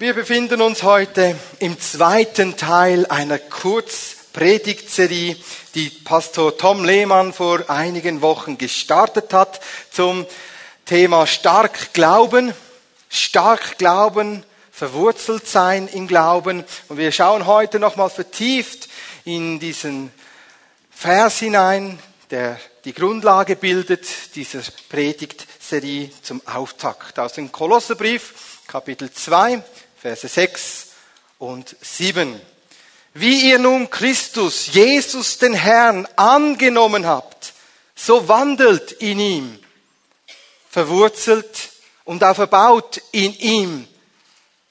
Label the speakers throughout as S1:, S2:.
S1: Wir befinden uns heute im zweiten Teil einer Kurzpredigtserie, die Pastor Tom Lehmann vor einigen Wochen gestartet hat zum Thema stark glauben, stark glauben, verwurzelt sein im Glauben. Und wir schauen heute nochmal vertieft in diesen Vers hinein, der die Grundlage bildet dieser Predigtserie zum Auftakt aus dem Kolosserbrief, Kapitel 2, Verse 6 und 7. Wie ihr nun Christus, Jesus den Herrn, angenommen habt, so wandelt in ihm, verwurzelt und auch verbaut in ihm,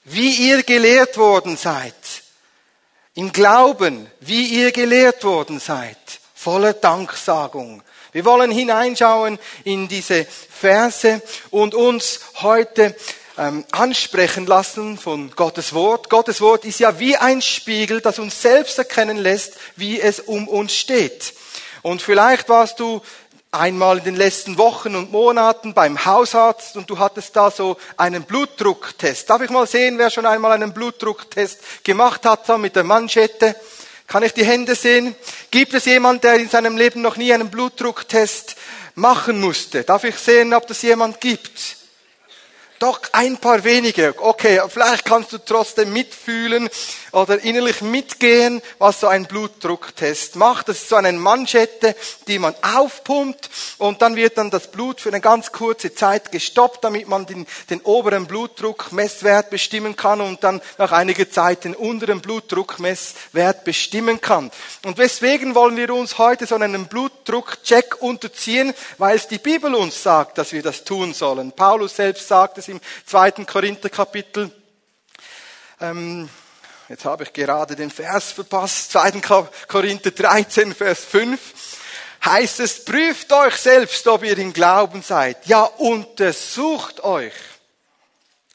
S1: wie ihr gelehrt worden seid, im Glauben, wie ihr gelehrt worden seid, voller Danksagung. Wir wollen hineinschauen in diese Verse und uns heute ähm, ansprechen lassen von Gottes Wort. Gottes Wort ist ja wie ein Spiegel, das uns selbst erkennen lässt, wie es um uns steht. Und vielleicht warst du einmal in den letzten Wochen und Monaten beim Hausarzt und du hattest da so einen Blutdrucktest. Darf ich mal sehen, wer schon einmal einen Blutdrucktest gemacht hat, da mit der Manschette? Kann ich die Hände sehen? Gibt es jemand, der in seinem Leben noch nie einen Blutdrucktest machen musste? Darf ich sehen, ob das jemand gibt? Doch ein paar wenige. Okay, vielleicht kannst du trotzdem mitfühlen oder innerlich mitgehen, was so ein Blutdrucktest macht. Das ist so eine Manschette, die man aufpumpt und dann wird dann das Blut für eine ganz kurze Zeit gestoppt, damit man den, den oberen Blutdruckmesswert bestimmen kann und dann nach einiger Zeit den unteren Blutdruckmesswert bestimmen kann. Und weswegen wollen wir uns heute so einen Blutdruckcheck unterziehen? Weil es die Bibel uns sagt, dass wir das tun sollen. Paulus selbst sagt es im zweiten Korinther-Kapitel. Ähm, jetzt habe ich gerade den Vers verpasst. 2. Korinther 13, Vers 5 heißt es, prüft euch selbst, ob ihr im Glauben seid. Ja, untersucht euch.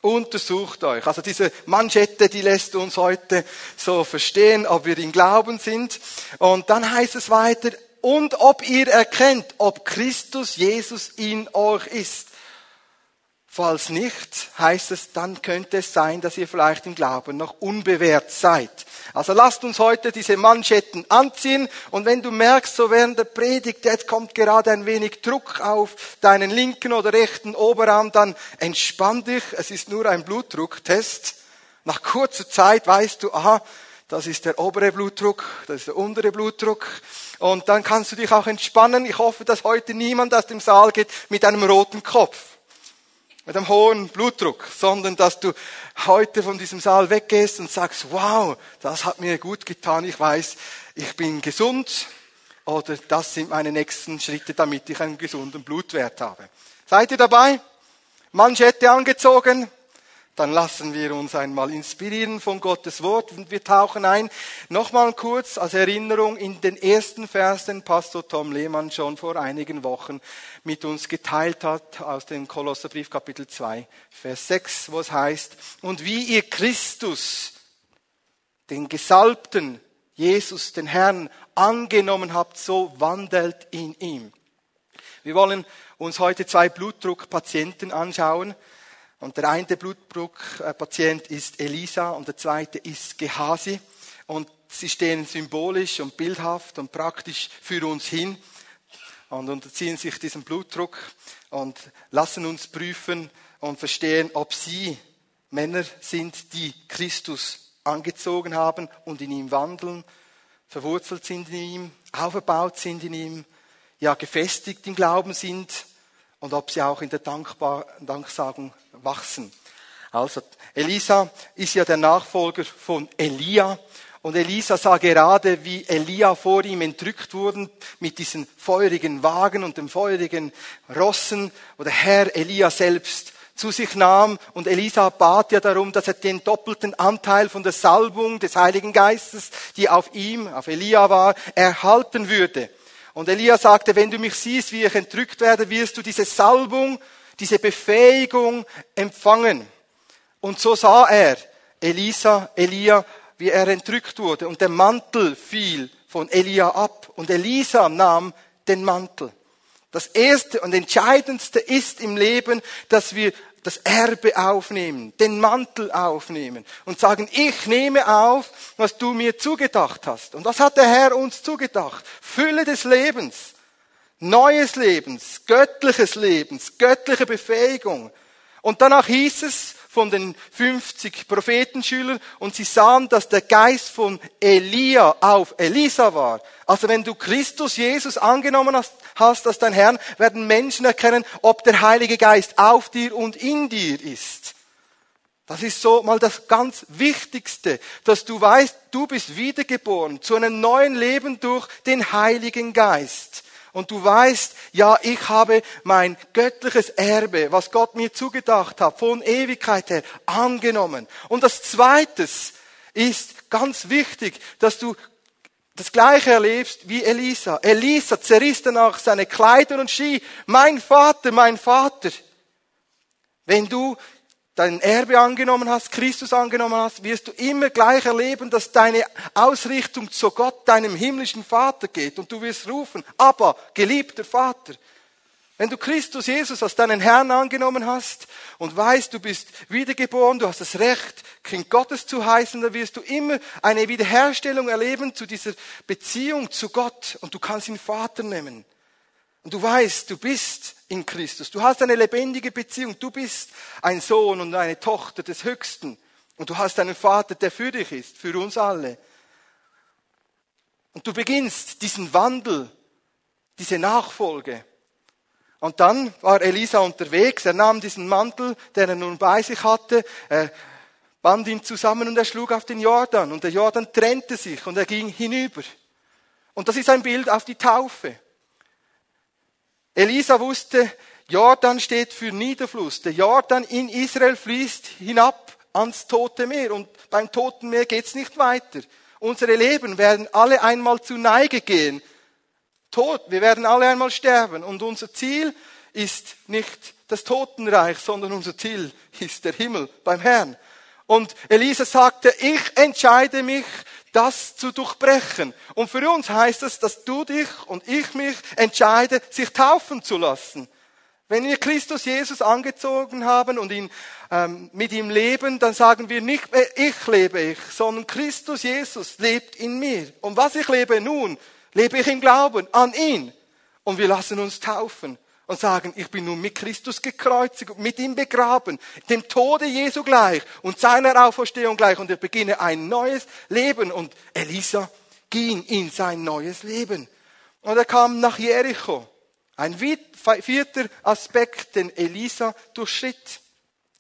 S1: Untersucht euch. Also diese Manschette, die lässt uns heute so verstehen, ob wir im Glauben sind. Und dann heißt es weiter, und ob ihr erkennt, ob Christus Jesus in euch ist. Falls nicht, heißt es, dann könnte es sein, dass ihr vielleicht im Glauben noch unbewährt seid. Also lasst uns heute diese Manschetten anziehen und wenn du merkst, so während der Predigt, jetzt kommt gerade ein wenig Druck auf deinen linken oder rechten Oberarm, dann entspann dich, es ist nur ein Blutdrucktest. Nach kurzer Zeit weißt du, aha, das ist der obere Blutdruck, das ist der untere Blutdruck. Und dann kannst du dich auch entspannen. Ich hoffe, dass heute niemand aus dem Saal geht mit einem roten Kopf mit einem hohen Blutdruck, sondern dass du heute von diesem Saal weggehst und sagst, wow, das hat mir gut getan, ich weiß, ich bin gesund oder das sind meine nächsten Schritte, damit ich einen gesunden Blutwert habe. Seid ihr dabei? Manschette angezogen? Dann lassen wir uns einmal inspirieren von Gottes Wort und wir tauchen ein. Nochmal kurz als Erinnerung in den ersten Vers, den Pastor Tom Lehmann schon vor einigen Wochen mit uns geteilt hat aus dem Kolosserbrief Kapitel 2, Vers 6, wo es heißt, und wie ihr Christus, den Gesalbten, Jesus, den Herrn, angenommen habt, so wandelt in ihm. Wir wollen uns heute zwei Blutdruckpatienten anschauen. Und der eine Blutdruckpatient ist Elisa und der zweite ist Gehasi. Und sie stehen symbolisch und bildhaft und praktisch für uns hin und unterziehen sich diesem Blutdruck und lassen uns prüfen und verstehen, ob sie Männer sind, die Christus angezogen haben und in ihm wandeln, verwurzelt sind in ihm, aufgebaut sind in ihm, ja gefestigt im Glauben sind und ob sie auch in der Dankbar Danksagung wachsen. Also Elisa ist ja der Nachfolger von Elia und Elisa sah gerade, wie Elia vor ihm entrückt wurden mit diesen feurigen Wagen und den feurigen Rossen, wo der Herr Elia selbst zu sich nahm und Elisa bat ja darum, dass er den doppelten Anteil von der Salbung des Heiligen Geistes, die auf ihm, auf Elia war, erhalten würde. Und Elia sagte, wenn du mich siehst, wie ich entrückt werde, wirst du diese Salbung, diese Befähigung empfangen. Und so sah er Elisa, Elia, wie er entrückt wurde. Und der Mantel fiel von Elia ab. Und Elisa nahm den Mantel. Das erste und entscheidendste ist im Leben, dass wir das Erbe aufnehmen, den Mantel aufnehmen und sagen, ich nehme auf, was du mir zugedacht hast. Und was hat der Herr uns zugedacht? Fülle des Lebens, neues Lebens, göttliches Lebens, göttliche Befähigung. Und danach hieß es, von den 50 Prophetenschülern und sie sahen, dass der Geist von Elia auf Elisa war. Also wenn du Christus Jesus angenommen hast, hast als dein Herrn, werden Menschen erkennen, ob der Heilige Geist auf dir und in dir ist. Das ist so mal das ganz Wichtigste, dass du weißt, du bist wiedergeboren zu einem neuen Leben durch den Heiligen Geist und du weißt, ja, ich habe mein göttliches Erbe, was Gott mir zugedacht hat, von Ewigkeit her angenommen. Und das Zweites ist ganz wichtig, dass du das Gleiche erlebst wie Elisa. Elisa zerriss danach seine Kleider und schrie, mein Vater, mein Vater. Wenn du dein Erbe angenommen hast, Christus angenommen hast, wirst du immer gleich erleben, dass deine Ausrichtung zu Gott, deinem himmlischen Vater geht. Und du wirst rufen, aber geliebter Vater. Wenn du Christus Jesus als deinen Herrn angenommen hast und weißt, du bist wiedergeboren, du hast das Recht, Kind Gottes zu heißen, dann wirst du immer eine Wiederherstellung erleben zu dieser Beziehung zu Gott und du kannst ihn Vater nennen. Und du weißt, du bist in Christus. Du hast eine lebendige Beziehung. Du bist ein Sohn und eine Tochter des Höchsten. Und du hast einen Vater, der für dich ist, für uns alle. Und du beginnst diesen Wandel, diese Nachfolge. Und dann war Elisa unterwegs. Er nahm diesen Mantel, den er nun bei sich hatte, er band ihn zusammen und er schlug auf den Jordan. Und der Jordan trennte sich und er ging hinüber. Und das ist ein Bild auf die Taufe. Elisa wusste, Jordan steht für Niederfluss. Der Jordan in Israel fließt hinab ans Tote Meer und beim Toten Meer geht's nicht weiter. Unsere Leben werden alle einmal zu Neige gehen. Tod, wir werden alle einmal sterben und unser Ziel ist nicht das Totenreich, sondern unser Ziel ist der Himmel beim Herrn. Und Elisa sagte, ich entscheide mich das zu durchbrechen. Und für uns heißt es, dass du dich und ich mich entscheide, sich taufen zu lassen. Wenn wir Christus Jesus angezogen haben und ihn, ähm, mit ihm leben, dann sagen wir nicht mehr, ich lebe ich, sondern Christus Jesus lebt in mir. Und was ich lebe nun, lebe ich im Glauben an ihn. Und wir lassen uns taufen und sagen, ich bin nun mit Christus gekreuzigt und mit ihm begraben, dem Tode Jesu gleich und seiner Auferstehung gleich und ich beginne ein neues Leben und Elisa ging in sein neues Leben. Und er kam nach Jericho. Ein vierter Aspekt, den Elisa durchschritt.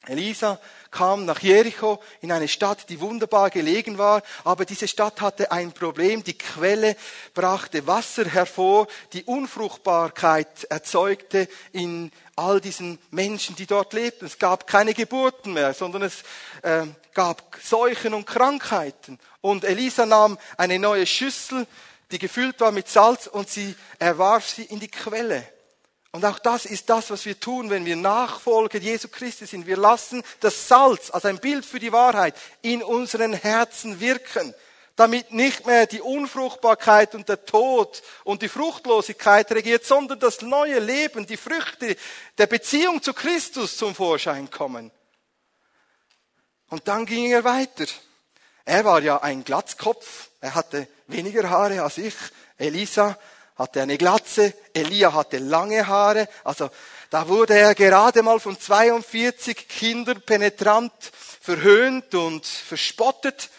S1: Elisa kam nach Jericho in eine Stadt, die wunderbar gelegen war, aber diese Stadt hatte ein Problem. Die Quelle brachte Wasser hervor, die Unfruchtbarkeit erzeugte in all diesen Menschen, die dort lebten. Es gab keine Geburten mehr, sondern es äh, gab Seuchen und Krankheiten. Und Elisa nahm eine neue Schüssel, die gefüllt war mit Salz, und sie erwarf sie in die Quelle. Und auch das ist das, was wir tun, wenn wir Nachfolger Jesu Christi sind. Wir lassen das Salz als ein Bild für die Wahrheit in unseren Herzen wirken, damit nicht mehr die Unfruchtbarkeit und der Tod und die Fruchtlosigkeit regiert, sondern das neue Leben, die Früchte der Beziehung zu Christus zum Vorschein kommen. Und dann ging er weiter. Er war ja ein Glatzkopf, er hatte weniger Haare als ich. Elisa hatte eine Glatze, Elia hatte lange Haare, also da wurde er gerade mal von 42 Kindern penetrant verhöhnt und verspottet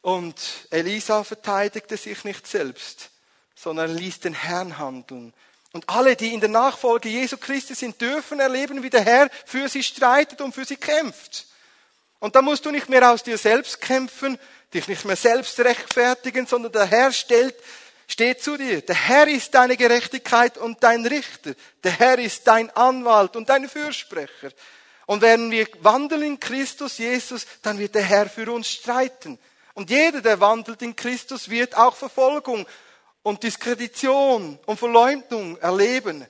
S1: und Elisa verteidigte sich nicht selbst, sondern ließ den Herrn handeln. Und alle, die in der Nachfolge Jesu Christi sind, dürfen erleben, wie der Herr für sie streitet und für sie kämpft. Und da musst du nicht mehr aus dir selbst kämpfen, dich nicht mehr selbst rechtfertigen, sondern der Herr stellt steht zu dir. Der Herr ist deine Gerechtigkeit und dein Richter. Der Herr ist dein Anwalt und dein Fürsprecher. Und wenn wir wandeln in Christus Jesus, dann wird der Herr für uns streiten. Und jeder, der wandelt in Christus, wird auch Verfolgung und Diskredition und Verleumdung erleben.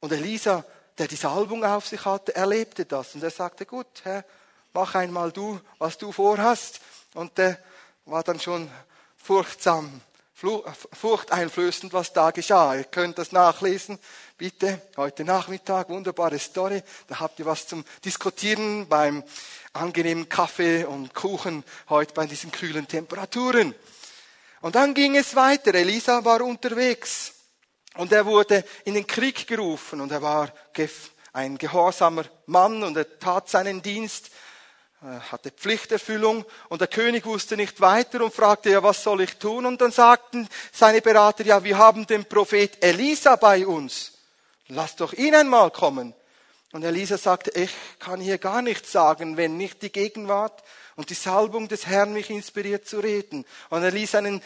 S1: Und Elisa, der die Salbung auf sich hatte, erlebte das. Und er sagte, gut, Herr, mach einmal du, was du vorhast. Und der war dann schon furchtsam furchteinflößend, was da geschah. Ihr könnt das nachlesen, bitte, heute Nachmittag, wunderbare Story. Da habt ihr was zum Diskutieren beim angenehmen Kaffee und Kuchen heute bei diesen kühlen Temperaturen. Und dann ging es weiter. Elisa war unterwegs und er wurde in den Krieg gerufen und er war ein gehorsamer Mann und er tat seinen Dienst hatte Pflichterfüllung und der König wusste nicht weiter und fragte, ja, was soll ich tun? Und dann sagten seine Berater, ja, wir haben den Prophet Elisa bei uns. Lass doch ihn einmal kommen. Und Elisa sagte, ich kann hier gar nichts sagen, wenn nicht die Gegenwart und die Salbung des Herrn mich inspiriert zu reden. Und er ließ einen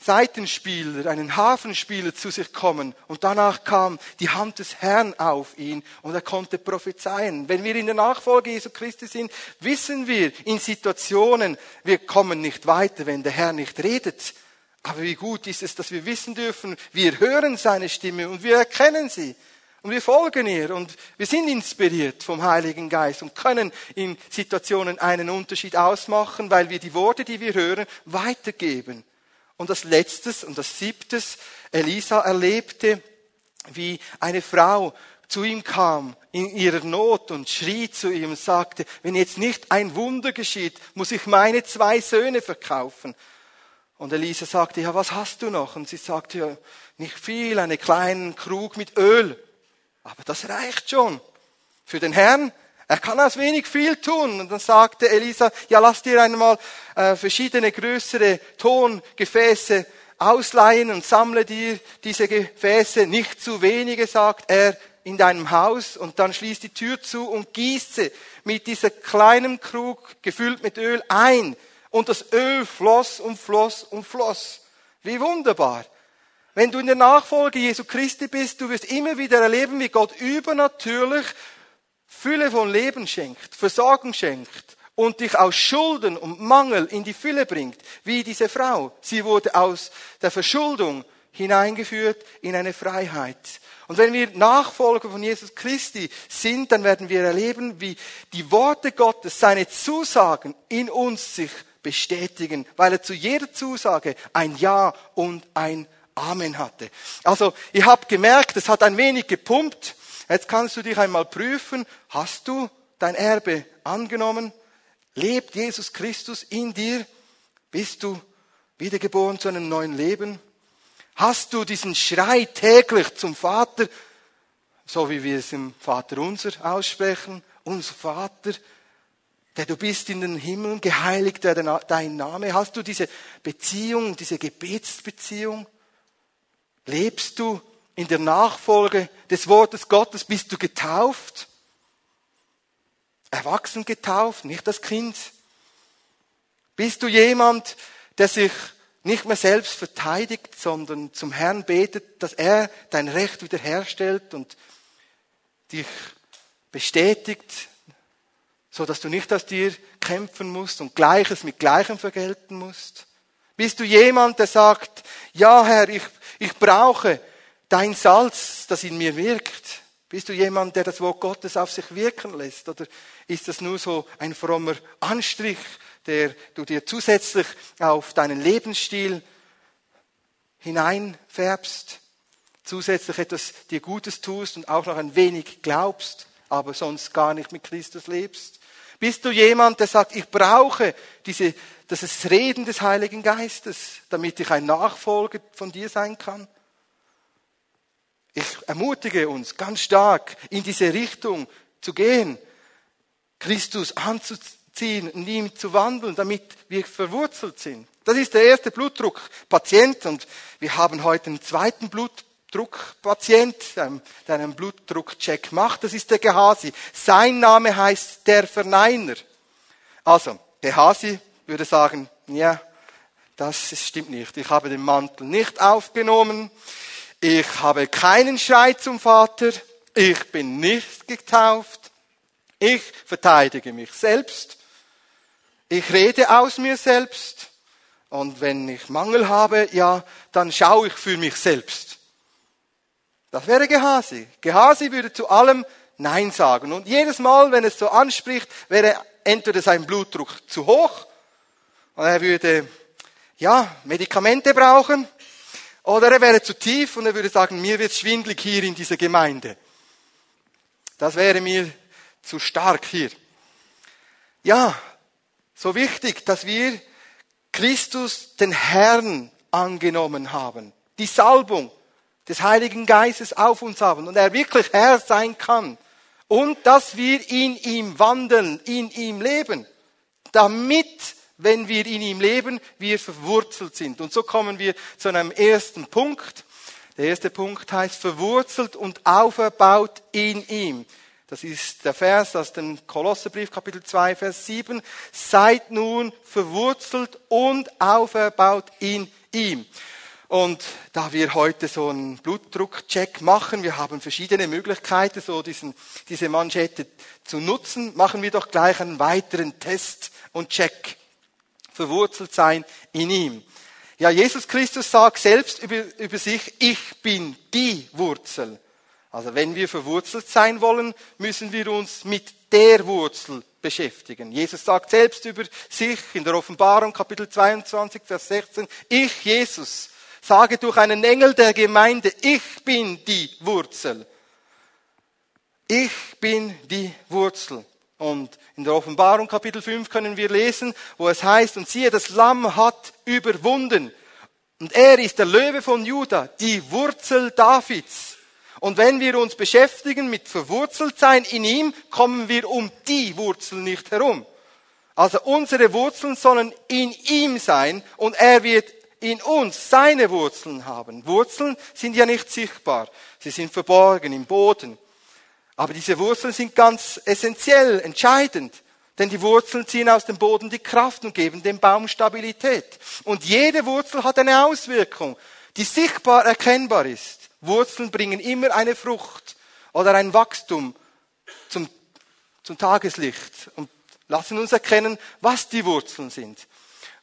S1: Seitenspieler, einen Hafenspieler zu sich kommen. Und danach kam die Hand des Herrn auf ihn und er konnte prophezeien. Wenn wir in der Nachfolge Jesu Christi sind, wissen wir in Situationen, wir kommen nicht weiter, wenn der Herr nicht redet. Aber wie gut ist es, dass wir wissen dürfen, wir hören seine Stimme und wir erkennen sie. Und wir folgen ihr und wir sind inspiriert vom Heiligen Geist und können in Situationen einen Unterschied ausmachen, weil wir die Worte, die wir hören, weitergeben. Und das Letztes und das Siebtes, Elisa erlebte, wie eine Frau zu ihm kam in ihrer Not und schrie zu ihm und sagte, wenn jetzt nicht ein Wunder geschieht, muss ich meine zwei Söhne verkaufen. Und Elisa sagte, ja, was hast du noch? Und sie sagte, ja, nicht viel, einen kleinen Krug mit Öl. Aber das reicht schon. Für den Herrn er kann aus wenig viel tun. Und dann sagte Elisa, ja, lass dir einmal äh, verschiedene größere Tongefäße ausleihen und sammle dir diese Gefäße, nicht zu wenige, sagt er, in deinem Haus und dann schließ die Tür zu und gieße mit dieser kleinen Krug gefüllt mit Öl ein. Und das Öl floss und floss und floss. Wie wunderbar. Wenn du in der Nachfolge Jesu Christi bist, du wirst immer wieder erleben, wie Gott übernatürlich Fülle von Leben schenkt, Versorgung schenkt und dich aus Schulden und Mangel in die Fülle bringt, wie diese Frau. Sie wurde aus der Verschuldung hineingeführt in eine Freiheit. Und wenn wir Nachfolger von Jesus Christi sind, dann werden wir erleben, wie die Worte Gottes, seine Zusagen in uns sich bestätigen, weil er zu jeder Zusage ein Ja und ein Amen hatte. Also, ihr habt gemerkt, es hat ein wenig gepumpt, Jetzt kannst du dich einmal prüfen, hast du dein Erbe angenommen? Lebt Jesus Christus in dir? Bist du wiedergeboren zu einem neuen Leben? Hast du diesen Schrei täglich zum Vater, so wie wir es im Vater unser aussprechen? Unser Vater, der du bist in den Himmeln, geheiligt werde dein Name. Hast du diese Beziehung, diese Gebetsbeziehung? Lebst du in der Nachfolge des Wortes Gottes bist du getauft. Erwachsen getauft, nicht das Kind. Bist du jemand, der sich nicht mehr selbst verteidigt, sondern zum Herrn betet, dass er dein Recht wiederherstellt und dich bestätigt, so dass du nicht aus dir kämpfen musst und Gleiches mit Gleichem vergelten musst? Bist du jemand, der sagt, ja Herr, ich, ich brauche dein Salz, das in mir wirkt? Bist du jemand, der das Wort Gottes auf sich wirken lässt? Oder ist das nur so ein frommer Anstrich, der du dir zusätzlich auf deinen Lebensstil hineinfärbst? Zusätzlich etwas dir Gutes tust und auch noch ein wenig glaubst, aber sonst gar nicht mit Christus lebst? Bist du jemand, der sagt, ich brauche diese, das Reden des Heiligen Geistes, damit ich ein Nachfolger von dir sein kann? Ich ermutige uns ganz stark, in diese Richtung zu gehen, Christus anzuziehen, in ihm zu wandeln, damit wir verwurzelt sind. Das ist der erste Blutdruckpatient und wir haben heute einen zweiten Blutdruckpatient, der einen Blutdruckcheck macht. Das ist der Gehasi. Sein Name heißt der Verneiner. Also, Gehasi würde sagen, ja, das stimmt nicht. Ich habe den Mantel nicht aufgenommen. Ich habe keinen Schrei zum Vater. Ich bin nicht getauft. Ich verteidige mich selbst. Ich rede aus mir selbst. Und wenn ich Mangel habe, ja, dann schaue ich für mich selbst. Das wäre Gehasi. Gehasi würde zu allem Nein sagen. Und jedes Mal, wenn es so anspricht, wäre entweder sein Blutdruck zu hoch und er würde, ja, Medikamente brauchen Oder er wäre zu tief und er würde sagen, mir wird schwindlig hier in dieser Gemeinde. Das wäre mir zu stark hier. Ja, so wichtig, dass wir Christus, den Herrn, angenommen haben. Die Salbung des Heiligen Geistes auf uns haben und er wirklich Herr sein kann. Und dass wir in ihm wandeln, in ihm leben. Damit, wenn wir in ihm leben, wir verwurzelt sind. Und so kommen wir zu einem ersten Punkt. Der erste Punkt heißt verwurzelt und auferbaut in ihm. Das ist der Vers aus dem Kolosserbrief, Kapitel 2, Vers 7. Seid nun verwurzelt und auferbaut in ihm. Und da wir heute so einen Blutdruckcheck machen, wir haben verschiedene Möglichkeiten, so diesen, diese Manschette zu nutzen, machen wir doch gleich einen weiteren Test und Check. Verwurzelt sein in ihm. Ja, Jesus Christus sagt selbst über, über sich, ich bin die Wurzel. Also wenn wir verwurzelt sein wollen, müssen wir uns mit der Wurzel beschäftigen. Jesus sagt selbst über sich in der Offenbarung Kapitel 22, Vers 16, ich, Jesus, sage durch einen Engel der Gemeinde, ich bin die Wurzel. Ich bin die Wurzel. Und in der Offenbarung Kapitel 5 können wir lesen, wo es heißt, und siehe, das Lamm hat überwunden. Und er ist der Löwe von Juda, die Wurzel Davids. Und wenn wir uns beschäftigen mit verwurzelt sein in ihm, kommen wir um die Wurzel nicht herum. Also unsere Wurzeln sollen in ihm sein und er wird in uns seine Wurzeln haben. Wurzeln sind ja nicht sichtbar. Sie sind verborgen im Boden. Aber diese Wurzeln sind ganz essentiell, entscheidend. Denn die Wurzeln ziehen aus dem Boden die Kraft und geben dem Baum Stabilität. Und jede Wurzel hat eine Auswirkung, die sichtbar erkennbar ist. Wurzeln bringen immer eine Frucht oder ein Wachstum zum, zum Tageslicht und lassen uns erkennen, was die Wurzeln sind.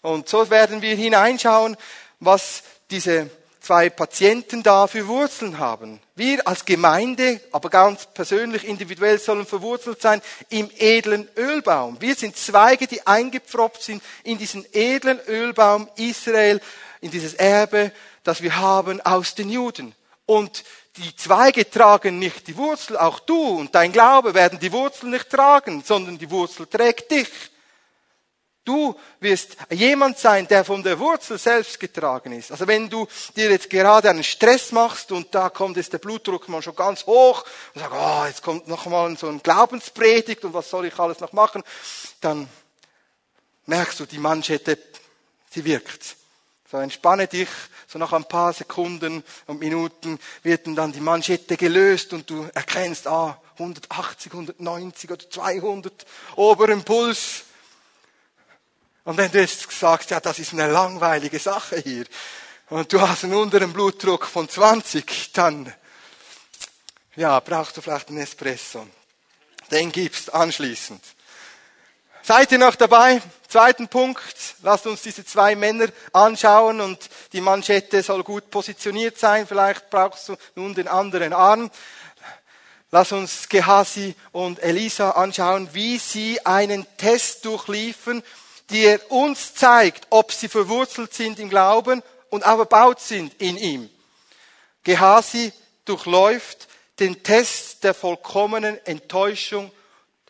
S1: Und so werden wir hineinschauen, was diese zwei Patienten da für Wurzeln haben. Wir als Gemeinde, aber ganz persönlich, individuell sollen verwurzelt sein im edlen Ölbaum. Wir sind Zweige, die eingepfropft sind in diesen edlen Ölbaum Israel, in dieses Erbe, das wir haben aus den Juden. Und die Zweige tragen nicht die Wurzel, auch du und dein Glaube werden die Wurzel nicht tragen, sondern die Wurzel trägt dich. Du wirst jemand sein, der von der Wurzel selbst getragen ist. Also wenn du dir jetzt gerade einen Stress machst und da kommt jetzt der Blutdruck mal schon ganz hoch und sagst, oh, jetzt kommt noch mal so ein Glaubenspredigt und was soll ich alles noch machen, dann merkst du, die Manschette, sie wirkt. So entspanne dich, so nach ein paar Sekunden und Minuten wird dann die Manschette gelöst und du erkennst, ah, 180, 190 oder 200 oberen Puls. Und wenn du jetzt sagst, ja, das ist eine langweilige Sache hier, und du hast einen unteren Blutdruck von 20, dann, ja, brauchst du vielleicht einen Espresso. Den gibst anschließend. Seid ihr noch dabei? Zweiten Punkt. Lasst uns diese zwei Männer anschauen und die Manschette soll gut positioniert sein. Vielleicht brauchst du nun den anderen Arm. Lass uns Gehasi und Elisa anschauen, wie sie einen Test durchliefen, der uns zeigt, ob sie verwurzelt sind im Glauben und auch erbaut sind in ihm. Gehasi durchläuft den Test der vollkommenen Enttäuschung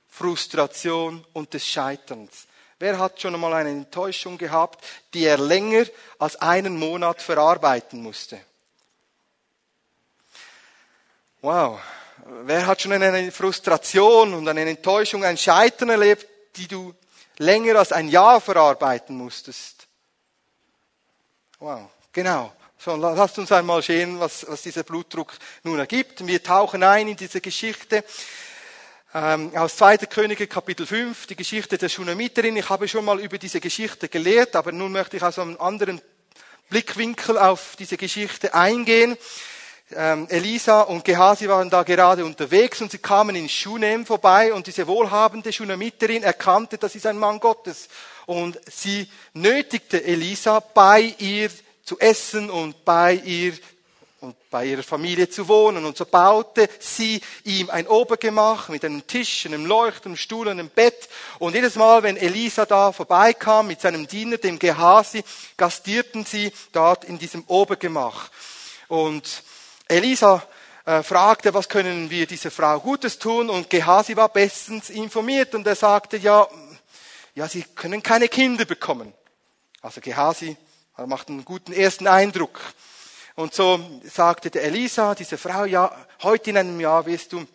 S1: Frustration und des Scheiterns. Wer hat schon einmal eine Enttäuschung gehabt, die er länger als einen Monat verarbeiten musste? Wow. Wer hat schon eine Frustration und eine Enttäuschung, ein Scheitern erlebt, die du länger als ein Jahr verarbeiten musstest? Wow. Genau. So, lasst uns einmal sehen, was, was dieser Blutdruck nun ergibt. Wir tauchen ein in diese Geschichte ähm, aus 2. Könige Kapitel 5, die Geschichte der Schunamiterin. Ich habe schon mal über diese Geschichte gelehrt, aber nun möchte ich aus einem anderen Blickwinkel auf diese Geschichte eingehen. Ähm, Elisa und Gehasi waren da gerade unterwegs und sie kamen in Shunem vorbei und diese wohlhabende Schunamiterin erkannte, das ist ein Mann Gottes. Und sie nötigte Elisa bei ihr zu essen und bei ihr und bei ihrer Familie zu wohnen. Und so baute sie ihm ein Obergemach mit einem Tisch, einem Leuchten, einem Stuhl, einem Bett. Und jedes Mal, wenn Elisa da vorbeikam mit seinem Diener, dem Gehasi, gastierten sie dort in diesem Obergemach. Und Elisa äh, fragte, was können wir dieser Frau Gutes tun? Und Gehasi war bestens informiert und er sagte, ja, ja, sie können keine Kinder bekommen. Also Gehasi macht einen guten ersten Eindruck. Und so sagte der Elisa, diese Frau, ja, heute in einem Jahr wirst du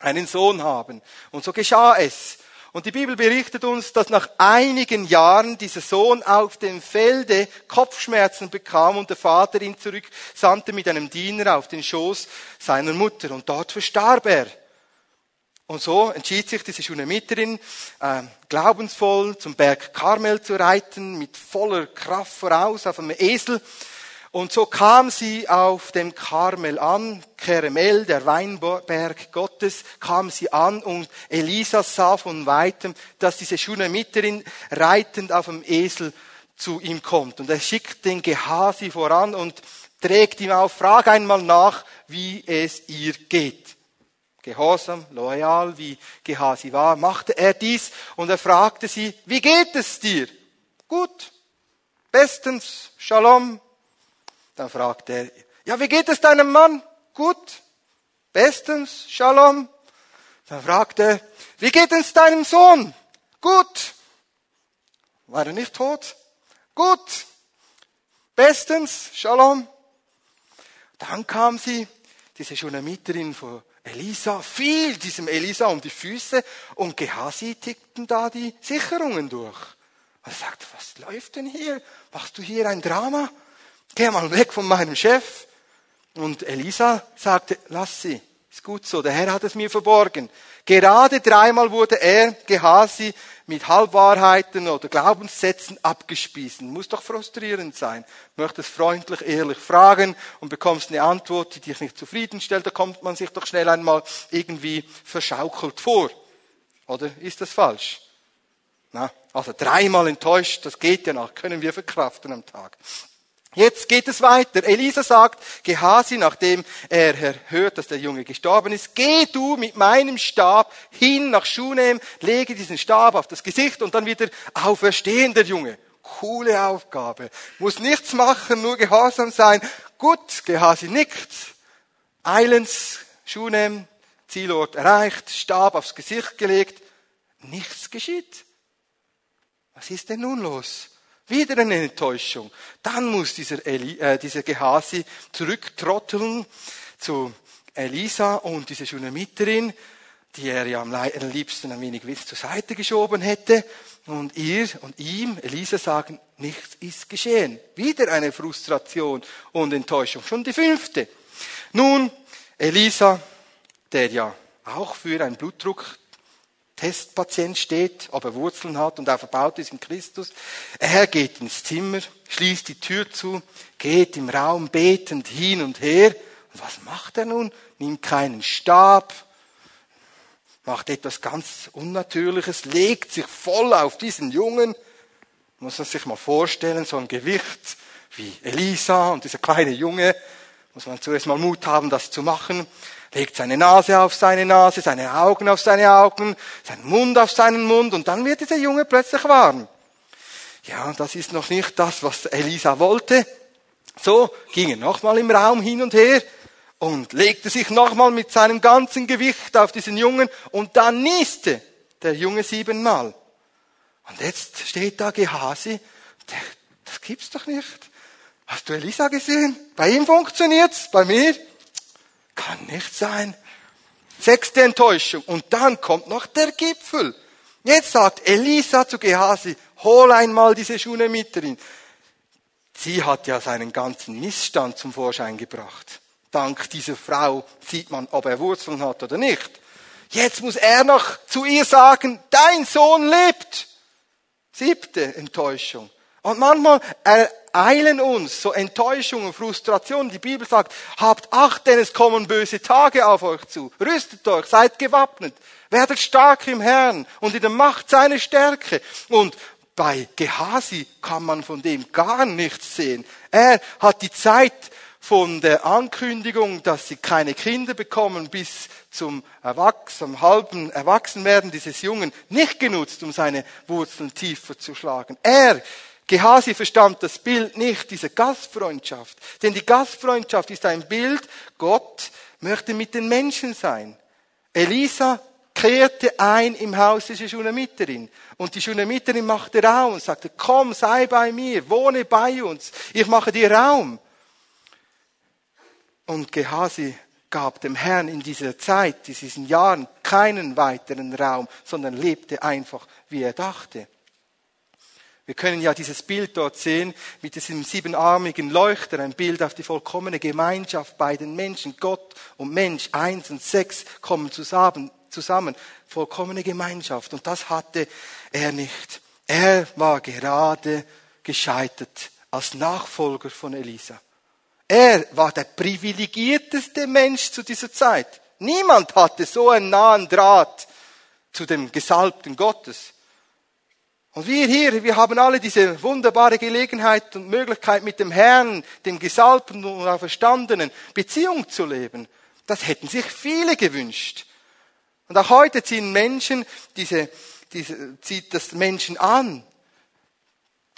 S1: einen Sohn haben. Und so geschah es. Und die Bibel berichtet uns, dass nach einigen Jahren dieser Sohn auf dem Felde Kopfschmerzen bekam und der Vater ihn zurücksandte mit einem Diener auf den Schoß seiner Mutter. Und dort verstarb er. Und so entschied sich diese Schunamiterin, äh, glaubensvoll zum Berg Karmel zu reiten, mit voller Kraft voraus auf einem Esel. Und so kam sie auf dem Karmel an, Keremel, der Weinberg Gottes, kam sie an und Elisa sah von weitem, dass diese Schunamiterin reitend auf dem Esel zu ihm kommt. Und er schickt den Gehasi voran und trägt ihm auf, frag einmal nach, wie es ihr geht. Gehorsam, loyal, wie Gehasi war, machte er dies und er fragte sie, wie geht es dir? Gut, bestens, Shalom, dann fragt er, ja, wie geht es deinem Mann? Gut. Bestens. Shalom. Dann fragt er, wie geht es deinem Sohn? Gut. War er nicht tot? Gut. Bestens. Shalom. Dann kam sie, diese Schunamiterin von Elisa, fiel diesem Elisa um die Füße und Gehasi tickten da die Sicherungen durch. Und er sagte, was läuft denn hier? Machst du hier ein Drama? Geh mal weg von meinem Chef. Und Elisa sagte, lass sie, ist gut so, der Herr hat es mir verborgen. Gerade dreimal wurde er, Gehasi, mit Halbwahrheiten oder Glaubenssätzen abgespiesen. Muss doch frustrierend sein. Möchtest freundlich, ehrlich fragen und bekommst eine Antwort, die dich nicht zufriedenstellt, da kommt man sich doch schnell einmal irgendwie verschaukelt vor. Oder ist das falsch? Na, also dreimal enttäuscht, das geht ja noch, können wir verkraften am Tag. Jetzt geht es weiter. Elisa sagt, Gehasi, nachdem er hört, dass der Junge gestorben ist, geh du mit meinem Stab hin nach Schunem, lege diesen Stab auf das Gesicht und dann wieder auferstehen der Junge. Coole Aufgabe. Muss nichts machen, nur gehorsam sein. Gut, Gehasi nickt. Eilends, Schunem, Zielort erreicht, Stab aufs Gesicht gelegt. Nichts geschieht. Was ist denn nun los? Wieder eine Enttäuschung. Dann muss dieser, Eli, äh, dieser Gehasi zurücktrotteln zu Elisa und diese Schunamiterin, die er ja am liebsten ein wenig zur Seite geschoben hätte. Und ihr und ihm, Elisa, sagen, nichts ist geschehen. Wieder eine Frustration und Enttäuschung. Schon die fünfte. Nun, Elisa, der ja auch für einen Blutdruck Testpatient steht, ob er Wurzeln hat und auch verbaut ist in Christus. Er geht ins Zimmer, schließt die Tür zu, geht im Raum betend hin und her. Und was macht er nun? Nimmt keinen Stab, macht etwas ganz Unnatürliches, legt sich voll auf diesen Jungen. Muss man sich mal vorstellen, so ein Gewicht wie Elisa und dieser kleine Junge. Muss man zuerst mal Mut haben, das zu machen legt seine Nase auf seine Nase, seine Augen auf seine Augen, seinen Mund auf seinen Mund und dann wird dieser Junge plötzlich warm. Ja, das ist noch nicht das, was Elisa wollte. So ging er nochmal im Raum hin und her und legte sich nochmal mit seinem ganzen Gewicht auf diesen Jungen und dann nieste der Junge siebenmal. Und jetzt steht da Gehasi, das gibt's doch nicht. Hast du Elisa gesehen? Bei ihm funktioniert's, bei mir kann nicht sein. Sechste Enttäuschung. Und dann kommt noch der Gipfel. Jetzt sagt Elisa zu Gehasi, hol einmal diese Schunamiterin. Sie hat ja seinen ganzen Missstand zum Vorschein gebracht. Dank dieser Frau sieht man, ob er Wurzeln hat oder nicht. Jetzt muss er noch zu ihr sagen, dein Sohn lebt. Siebte Enttäuschung. Und manchmal ereilen uns so Enttäuschungen, Frustrationen. Die Bibel sagt, habt Acht, denn es kommen böse Tage auf euch zu. Rüstet euch, seid gewappnet. Werdet stark im Herrn und in der Macht seiner Stärke. Und bei Gehasi kann man von dem gar nichts sehen. Er hat die Zeit von der Ankündigung, dass sie keine Kinder bekommen bis zum Erwachsenen, halben Erwachsenwerden dieses Jungen nicht genutzt, um seine Wurzeln tiefer zu schlagen. Er, Gehasi, verstand das Bild nicht, diese Gastfreundschaft. Denn die Gastfreundschaft ist ein Bild, Gott möchte mit den Menschen sein. Elisa kehrte ein im Haus dieser Schunamiterin. Und die Schunamiterin machte Raum und sagte, komm, sei bei mir, wohne bei uns, ich mache dir Raum. Und Gehasi gab dem Herrn in dieser Zeit, in diesen Jahren, keinen weiteren Raum, sondern lebte einfach, wie er dachte. Wir können ja dieses Bild dort sehen mit diesem siebenarmigen Leuchter, ein Bild auf die vollkommene Gemeinschaft bei den Menschen. Gott und Mensch, eins und sechs, kommen zusammen, zusammen. Vollkommene Gemeinschaft. Und das hatte er nicht. Er war gerade gescheitert als Nachfolger von Elisa. Er war der privilegierteste Mensch zu dieser Zeit. Niemand hatte so einen nahen Draht zu dem Gesalbten Gottes. Und wir hier, wir haben alle diese wunderbare Gelegenheit und Möglichkeit mit dem Herrn, dem Gesalbten und Auferstandenen Beziehung zu leben. Das hätten sich viele gewünscht. Und auch heute ziehen Menschen diese, diese, zieht das Menschen an,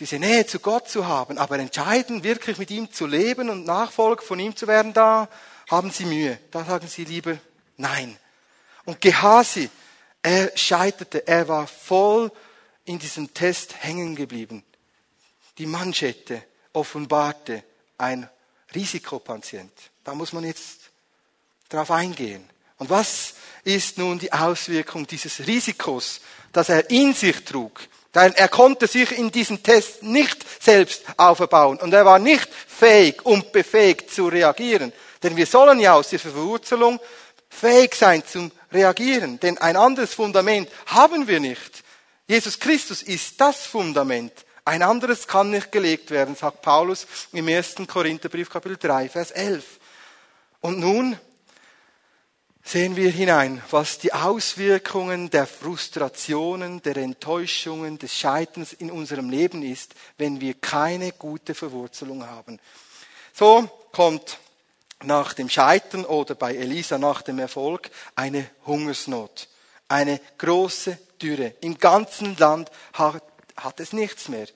S1: diese Nähe zu Gott zu haben, aber entscheiden, wirklich mit ihm zu leben und Nachfolger von ihm zu werden, da haben sie Mühe. Da sagen sie lieber nein. Und Gehasi, er scheiterte, er war voll in diesem Test hängen geblieben. Die Manschette offenbarte ein Risikopatient. Da muss man jetzt drauf eingehen. Und was ist nun die Auswirkung dieses Risikos, das er in sich trug? Denn er konnte sich in diesem Test nicht selbst aufbauen und er war nicht fähig und befähigt zu reagieren. Denn wir sollen ja aus dieser Verwurzelung fähig sein zum Reagieren. Denn ein anderes Fundament haben wir nicht. Jesus Christus ist das Fundament. Ein anderes kann nicht gelegt werden, sagt Paulus im 1. Korintherbrief Kapitel 3, Vers 11. Und nun sehen wir hinein, was die Auswirkungen der Frustrationen, der Enttäuschungen, des Scheiterns in unserem Leben ist, wenn wir keine gute Verwurzelung haben. So kommt nach dem Scheitern oder bei Elisa nach dem Erfolg eine Hungersnot, eine große Dürre. Im ganzen Land hat, hat es nichts mehr.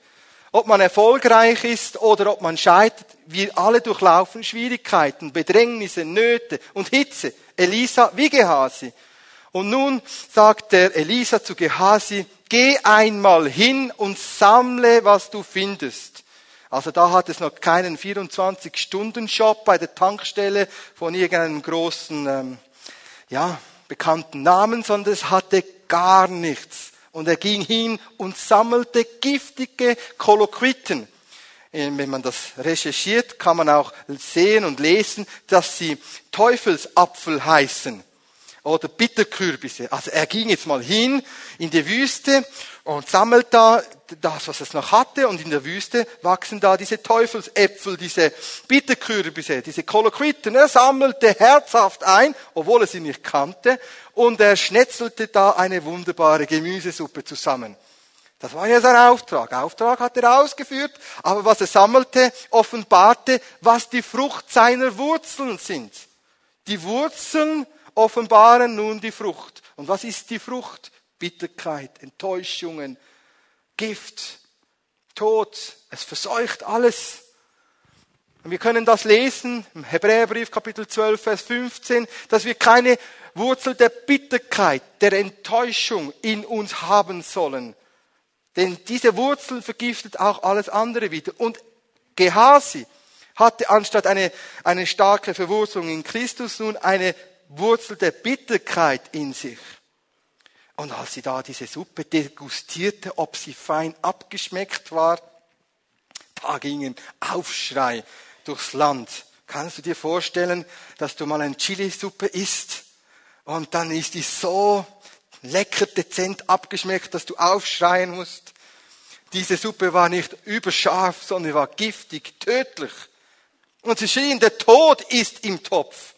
S1: Ob man erfolgreich ist oder ob man scheitert, wir alle durchlaufen Schwierigkeiten, Bedrängnisse, Nöte und Hitze. Elisa wie Gehasi. Und nun sagt der Elisa zu Gehasi, geh einmal hin und sammle, was du findest. Also da hat es noch keinen 24-Stunden-Shop bei der Tankstelle von irgendeinem großen, ähm, ja, bekannten Namen, sondern es hatte gar nichts. Und er ging hin und sammelte giftige Koloquiten. Wenn man das recherchiert, kann man auch sehen und lesen, dass sie Teufelsapfel heißen oder Bitterkürbisse. Also er ging jetzt mal hin in die Wüste und sammelt da das, was es noch hatte, und in der Wüste wachsen da diese Teufelsäpfel, diese Bitterkürbisse, diese Koloquiten. Er sammelte herzhaft ein, obwohl er sie nicht kannte, und er schnetzelte da eine wunderbare Gemüsesuppe zusammen. Das war ja sein Auftrag. Auftrag hat er ausgeführt, aber was er sammelte, offenbarte, was die Frucht seiner Wurzeln sind. Die Wurzeln offenbaren nun die Frucht. Und was ist die Frucht? Bitterkeit, Enttäuschungen, Gift, Tod. Es verseucht alles. Und wir können das lesen im Hebräerbrief Kapitel 12, Vers 15, dass wir keine Wurzel der Bitterkeit, der Enttäuschung in uns haben sollen. Denn diese Wurzel vergiftet auch alles andere wieder. Und Gehasi hatte anstatt eine, eine starke Verwurzelung in Christus nun eine Wurzel der Bitterkeit in sich. Und als sie da diese Suppe degustierte, ob sie fein abgeschmeckt war, da ging ein Aufschrei durchs Land. Kannst du dir vorstellen, dass du mal eine Chilisuppe isst und dann ist die so lecker dezent abgeschmeckt, dass du aufschreien musst. Diese Suppe war nicht überscharf, sondern war giftig, tödlich. Und sie schrien, der Tod ist im Topf.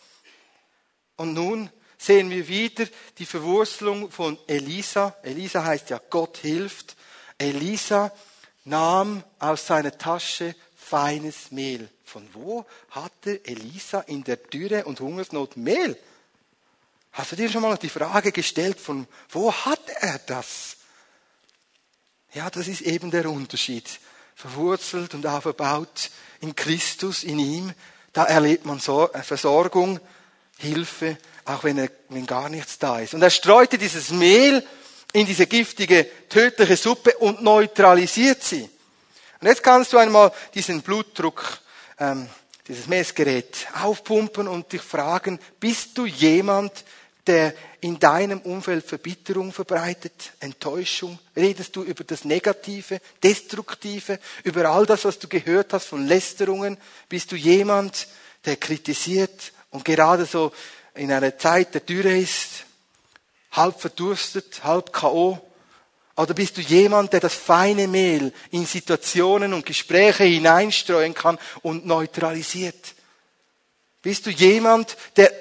S1: Und nun sehen wir wieder die Verwurzelung von Elisa. Elisa heißt ja Gott hilft. Elisa nahm aus seiner Tasche feines Mehl. Von wo hatte Elisa in der Dürre und Hungersnot Mehl? Hast du dir schon mal die Frage gestellt, von wo hat er das? Ja, das ist eben der Unterschied. Verwurzelt und aufgebaut in Christus, in ihm, da erlebt man Versorgung, Hilfe, auch wenn, er, wenn gar nichts da ist. Und er streute dieses Mehl in diese giftige, tödliche Suppe und neutralisiert sie. Und jetzt kannst du einmal diesen Blutdruck, ähm, dieses Messgerät aufpumpen und dich fragen, bist du jemand, der in deinem Umfeld Verbitterung verbreitet, Enttäuschung? Redest du über das Negative, Destruktive, über all das, was du gehört hast von Lästerungen? Bist du jemand, der kritisiert und gerade so in einer Zeit der Dürre ist, halb verdurstet, halb K.O.? Oder bist du jemand, der das feine Mehl in Situationen und Gespräche hineinstreuen kann und neutralisiert? Bist du jemand, der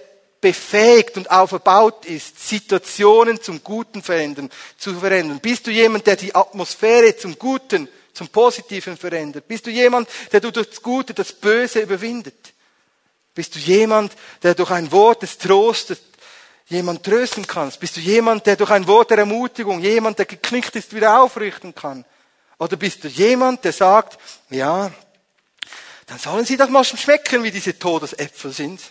S1: befähigt und aufgebaut ist, Situationen zum Guten verändern, zu verändern? Bist du jemand, der die Atmosphäre zum Guten, zum Positiven verändert? Bist du jemand, der durch das Gute das Böse überwindet? Bist du jemand, der durch ein Wort des Trostes jemand trösten kannst? Bist du jemand, der durch ein Wort der Ermutigung jemand, der geknickt ist, wieder aufrichten kann? Oder bist du jemand, der sagt, ja, dann sollen sie doch mal schmecken, wie diese Todesäpfel sind.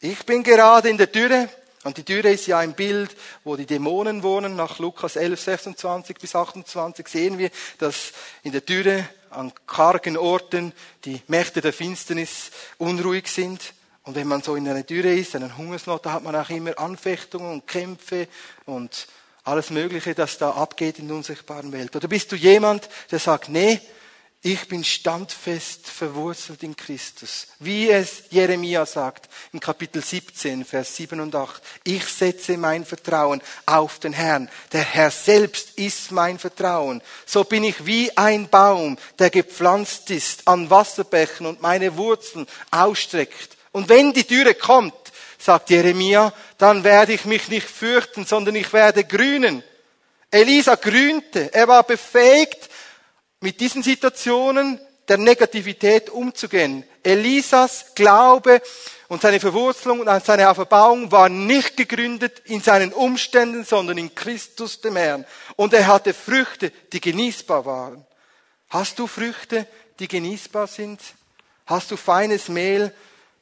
S1: Ich bin gerade in der Dürre, und die Dürre ist ja ein Bild, wo die Dämonen wohnen. Nach Lukas 11, 26 bis 28 sehen wir, dass in der Dürre an kargen Orten die Mächte der Finsternis unruhig sind. Und wenn man so in einer Dürre ist, in einer Hungersnot, da hat man auch immer Anfechtungen und Kämpfe und alles Mögliche, das da abgeht in der unsichtbaren Welt. Oder bist du jemand, der sagt, nee, ich bin standfest verwurzelt in Christus. Wie es Jeremia sagt im Kapitel 17, Vers 7 und 8. Ich setze mein Vertrauen auf den Herrn. Der Herr selbst ist mein Vertrauen. So bin ich wie ein Baum, der gepflanzt ist an Wasserbächen und meine Wurzeln ausstreckt. Und wenn die Dürre kommt, sagt Jeremia, dann werde ich mich nicht fürchten, sondern ich werde grünen. Elisa grünte. Er war befähigt, mit diesen Situationen der Negativität umzugehen. Elisas Glaube und seine Verwurzelung und seine Auferbauung war nicht gegründet in seinen Umständen, sondern in Christus dem Herrn. Und er hatte Früchte, die genießbar waren. Hast du Früchte, die genießbar sind? Hast du feines Mehl,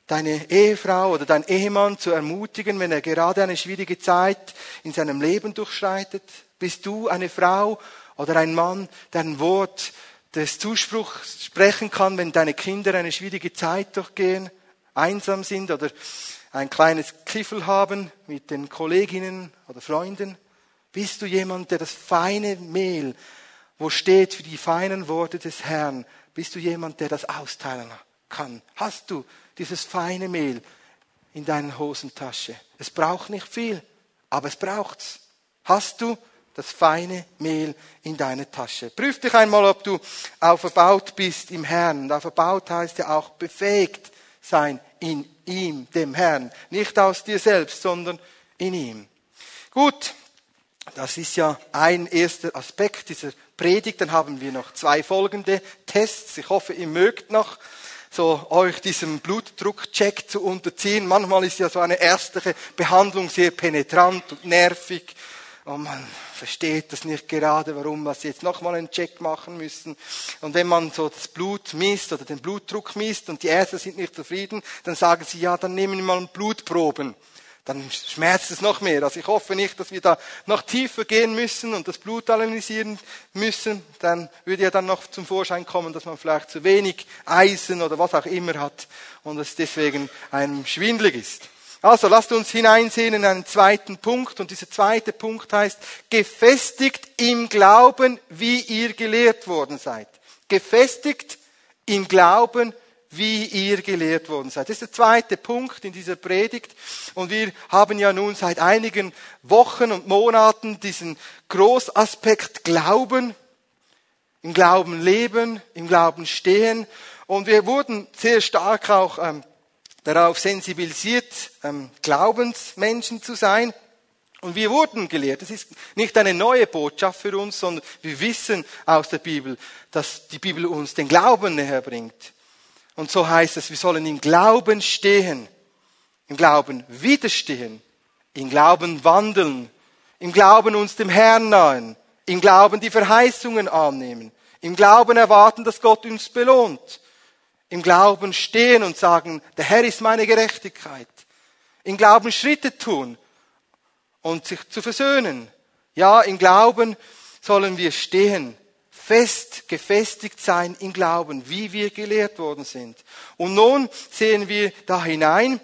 S1: deine Ehefrau oder dein Ehemann zu ermutigen, wenn er gerade eine schwierige Zeit in seinem Leben durchschreitet? Bist du eine Frau oder ein Mann, der ein Wort des Zuspruchs sprechen kann, wenn deine Kinder eine schwierige Zeit durchgehen, einsam sind oder ein kleines Kiffel haben mit den Kolleginnen oder Freunden? Bist du jemand, der das feine Mehl, wo steht für die feinen Worte des Herrn, bist du jemand, der das austeilen kann? Hast du dieses feine Mehl in deiner Hosentasche? Es braucht nicht viel, aber es braucht's. Hast du das feine Mehl in deine Tasche. Prüf dich einmal, ob du aufgebaut bist im Herrn. Und aufgebaut heißt ja auch befähigt sein in ihm, dem Herrn. Nicht aus dir selbst, sondern in ihm. Gut, das ist ja ein erster Aspekt dieser Predigt. Dann haben wir noch zwei folgende Tests. Ich hoffe, ihr mögt noch so euch diesem Blutdruckcheck zu unterziehen. Manchmal ist ja so eine ärztliche Behandlung sehr penetrant und nervig und man versteht das nicht gerade, warum wir jetzt nochmal einen Check machen müssen. Und wenn man so das Blut misst oder den Blutdruck misst und die Ärzte sind nicht zufrieden, dann sagen sie, ja, dann nehmen wir mal Blutproben. Dann schmerzt es noch mehr. Also ich hoffe nicht, dass wir da noch tiefer gehen müssen und das Blut analysieren müssen. Dann würde ja dann noch zum Vorschein kommen, dass man vielleicht zu wenig Eisen oder was auch immer hat und es deswegen einem schwindlig ist. Also lasst uns hineinsehen in einen zweiten Punkt. Und dieser zweite Punkt heißt, gefestigt im Glauben, wie ihr gelehrt worden seid. Gefestigt im Glauben, wie ihr gelehrt worden seid. Das ist der zweite Punkt in dieser Predigt. Und wir haben ja nun seit einigen Wochen und Monaten diesen Großaspekt Glauben, im Glauben leben, im Glauben stehen. Und wir wurden sehr stark auch ähm, darauf sensibilisiert, ähm, Glaubensmenschen zu sein. Und wir wurden gelehrt. Das ist nicht eine neue Botschaft für uns, sondern wir wissen aus der Bibel, dass die Bibel uns den Glauben näher bringt. Und so heißt es, wir sollen im Glauben stehen, im Glauben widerstehen, im Glauben wandeln, im Glauben uns dem Herrn nahen, im Glauben die Verheißungen annehmen, im Glauben erwarten, dass Gott uns belohnt, im Glauben stehen und sagen, der Herr ist meine Gerechtigkeit, im Glauben Schritte tun und sich zu versöhnen. Ja, im Glauben sollen wir stehen, fest gefestigt sein im Glauben, wie wir gelehrt worden sind. Und nun sehen wir da hinein,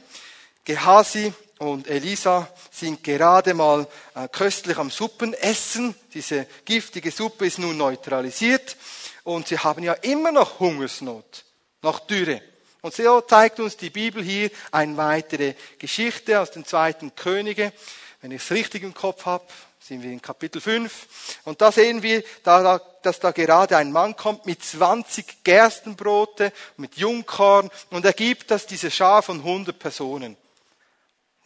S1: Gehasi und Elisa sind gerade mal äh, köstlich am Suppenessen. Diese giftige Suppe ist nun neutralisiert und sie haben ja immer noch Hungersnot, noch Dürre. Und so zeigt uns die Bibel hier eine weitere Geschichte aus den zweiten Könige. Wenn ich es richtig im Kopf habe, sind wir in Kapitel 5. Und da sehen wir, dass da gerade ein Mann kommt mit 20 Gerstenbrote, mit Jungkorn und er gibt das diese Schar von 100 Personen.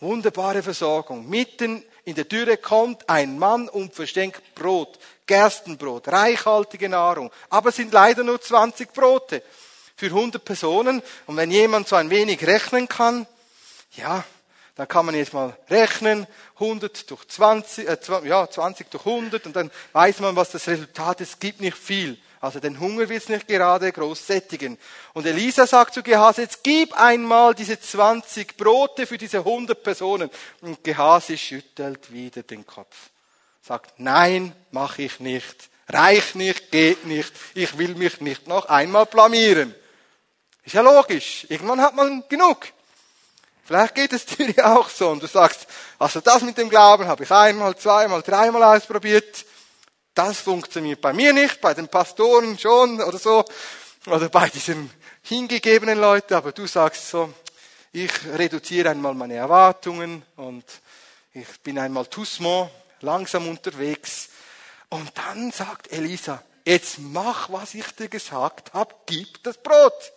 S1: Wunderbare Versorgung. Mitten in der Dürre kommt ein Mann und verschenkt Brot, Gerstenbrot, reichhaltige Nahrung. Aber es sind leider nur 20 Brote für 100 Personen. Und wenn jemand so ein wenig rechnen kann, ja, dann kann man jetzt mal rechnen, 100 durch 20, äh, ja, 20 durch 100 und dann weiß man, was das Resultat ist. Es gibt nicht viel. Also den Hunger wird es nicht gerade groß sättigen. Und Elisa sagt zu Gehasi, jetzt gib einmal diese 20 Brote für diese 100 Personen. Und Gehasi schüttelt wieder den Kopf. Sagt, nein, mache ich nicht. Reicht nicht, geht nicht. Ich will mich nicht noch einmal blamieren. Ist ja logisch. Irgendwann hat man genug. Vielleicht geht es dir ja auch so und du sagst, also das mit dem Glauben habe ich einmal, zweimal, dreimal ausprobiert. Das funktioniert bei mir nicht, bei den Pastoren schon oder so, oder bei diesen hingegebenen Leuten, aber du sagst so, ich reduziere einmal meine Erwartungen und ich bin einmal Tusmo, langsam unterwegs. Und dann sagt Elisa, jetzt mach, was ich dir gesagt habe, gib das Brot.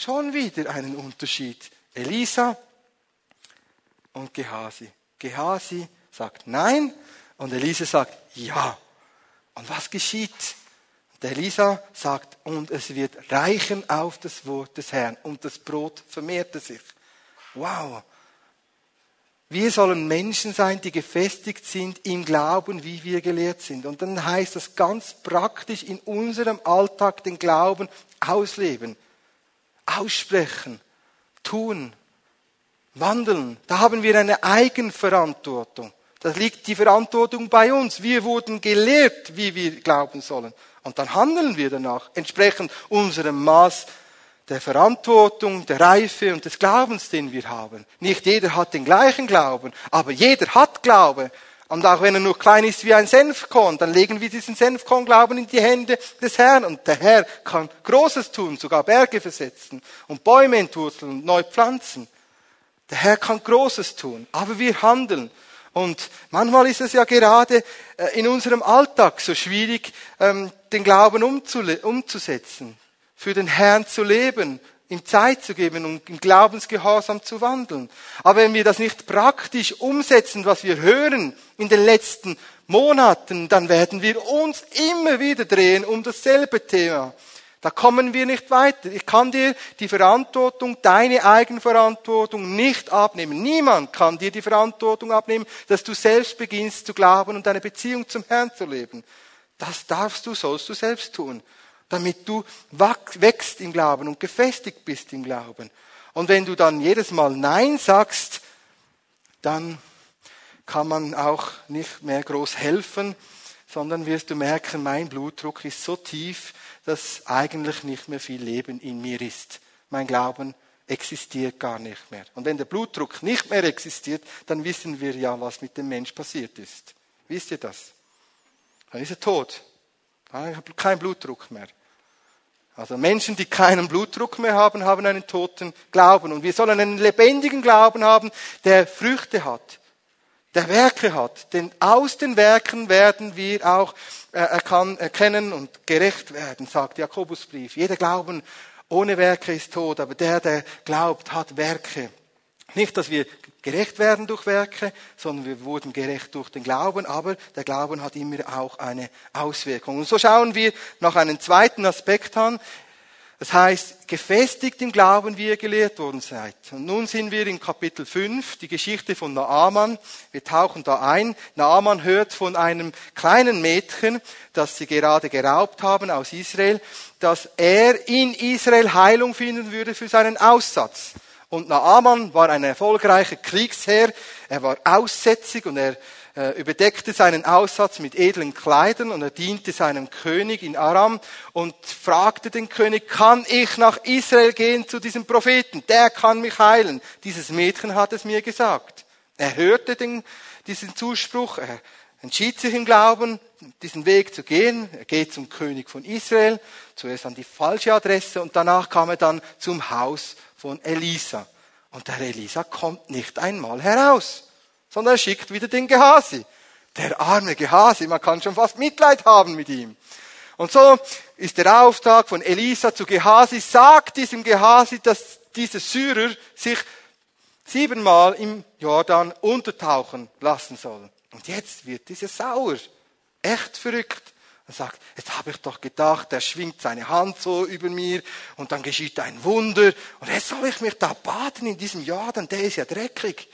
S1: Schon wieder einen Unterschied. Elisa und Gehasi. Gehasi sagt nein und Elisa sagt ja. Und was geschieht? Der Elisa sagt, und es wird reichen auf das Wort des Herrn und das Brot vermehrte sich. Wow. Wir sollen Menschen sein, die gefestigt sind im Glauben, wie wir gelehrt sind. Und dann heißt das ganz praktisch in unserem Alltag den Glauben ausleben, aussprechen, tun, wandeln. Da haben wir eine Eigenverantwortung. Da liegt die Verantwortung bei uns. Wir wurden gelehrt, wie wir glauben sollen. Und dann handeln wir danach, entsprechend unserem Maß der Verantwortung, der Reife und des Glaubens, den wir haben. Nicht jeder hat den gleichen Glauben, aber jeder hat Glaube. Und auch wenn er nur klein ist wie ein Senfkorn, dann legen wir diesen Senfkorn-Glauben in die Hände des Herrn. Und der Herr kann Großes tun, sogar Berge versetzen und Bäume entwurzeln und neu pflanzen. Der Herr kann Großes tun, aber wir handeln. Und manchmal ist es ja gerade äh, in unserem Alltag so schwierig, ähm, den Glauben umzusetzen, für den Herrn zu leben, ihm Zeit zu geben und im Glaubensgehorsam zu wandeln. Aber wenn wir das nicht praktisch umsetzen, was wir hören in den letzten Monaten, dann werden wir uns immer wieder drehen um dasselbe Thema. Da kommen wir nicht weiter. Ich kann dir die Verantwortung, deine Eigenverantwortung nicht abnehmen. Niemand kann dir die Verantwortung abnehmen, dass du selbst beginnst zu glauben und deine Beziehung zum Herrn zu leben. Das darfst du, sollst du selbst tun, damit du wächst im Glauben und gefestigt bist im Glauben. Und wenn du dann jedes Mal Nein sagst, dann kann man auch nicht mehr groß helfen, sondern wirst du merken, mein Blutdruck ist so tief, dass eigentlich nicht mehr viel Leben in mir ist. Mein Glauben existiert gar nicht mehr. Und wenn der Blutdruck nicht mehr existiert, dann wissen wir ja, was mit dem Mensch passiert ist. Wisst ihr das? Dann ist er tot. Dann hat er keinen Blutdruck mehr. Also Menschen, die keinen Blutdruck mehr haben, haben einen toten Glauben. Und wir sollen einen lebendigen Glauben haben, der Früchte hat der Werke hat. Denn aus den Werken werden wir auch äh, erkennen und gerecht werden, sagt Jakobusbrief. Jeder Glauben ohne Werke ist tot, aber der, der glaubt, hat Werke. Nicht, dass wir gerecht werden durch Werke, sondern wir wurden gerecht durch den Glauben, aber der Glauben hat immer auch eine Auswirkung. Und so schauen wir noch einen zweiten Aspekt an. Das heißt, gefestigt im Glauben, wie ihr gelehrt worden seid. Und nun sind wir in Kapitel 5, die Geschichte von Naaman. Wir tauchen da ein. Naaman hört von einem kleinen Mädchen, das sie gerade geraubt haben aus Israel, dass er in Israel Heilung finden würde für seinen Aussatz. Und Naaman war ein erfolgreicher Kriegsherr. Er war aussätzig und er äh, überdeckte seinen Aussatz mit edlen Kleidern und er diente seinem König in Aram und fragte den König, kann ich nach Israel gehen zu diesem Propheten? Der kann mich heilen. Dieses Mädchen hat es mir gesagt. Er hörte den, diesen Zuspruch, er entschied sich im Glauben, diesen Weg zu gehen. Er geht zum König von Israel, zuerst an die falsche Adresse und danach kam er dann zum Haus von Elisa. Und der Elisa kommt nicht einmal heraus sondern er schickt wieder den Gehasi. Der arme Gehasi, man kann schon fast Mitleid haben mit ihm. Und so ist der Auftrag von Elisa zu Gehasi, sagt diesem Gehasi, dass dieser Syrer sich siebenmal im Jordan untertauchen lassen soll. Und jetzt wird dieser sauer, echt verrückt. Er sagt, jetzt habe ich doch gedacht, er schwingt seine Hand so über mir und dann geschieht ein Wunder und jetzt soll ich mich da baden in diesem Jordan, der ist ja dreckig.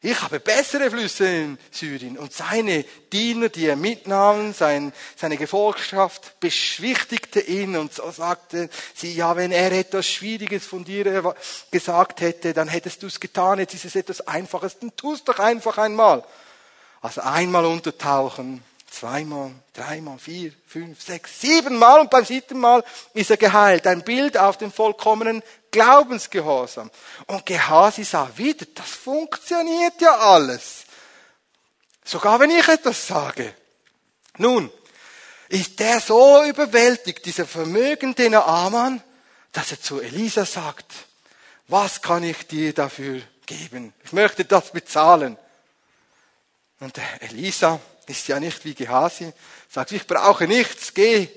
S1: Ich habe bessere Flüsse in Syrien. Und seine Diener, die er mitnahm, sein, seine Gefolgschaft, beschwichtigte ihn und so sagte sie, ja, wenn er etwas Schwieriges von dir gesagt hätte, dann hättest du es getan. Jetzt ist es etwas Einfaches, dann tu es doch einfach einmal. Also einmal untertauchen, zweimal, dreimal, vier, fünf, sechs, siebenmal und beim siebten Mal ist er geheilt. Ein Bild auf den vollkommenen Glaubensgehorsam. Und Gehasi sah wieder, das funktioniert ja alles. Sogar wenn ich etwas sage. Nun, ist der so überwältigt, dieser vermögende Naaman, dass er zu Elisa sagt, was kann ich dir dafür geben? Ich möchte das bezahlen. Und Elisa ist ja nicht wie Gehasi, sagt, ich brauche nichts, geh,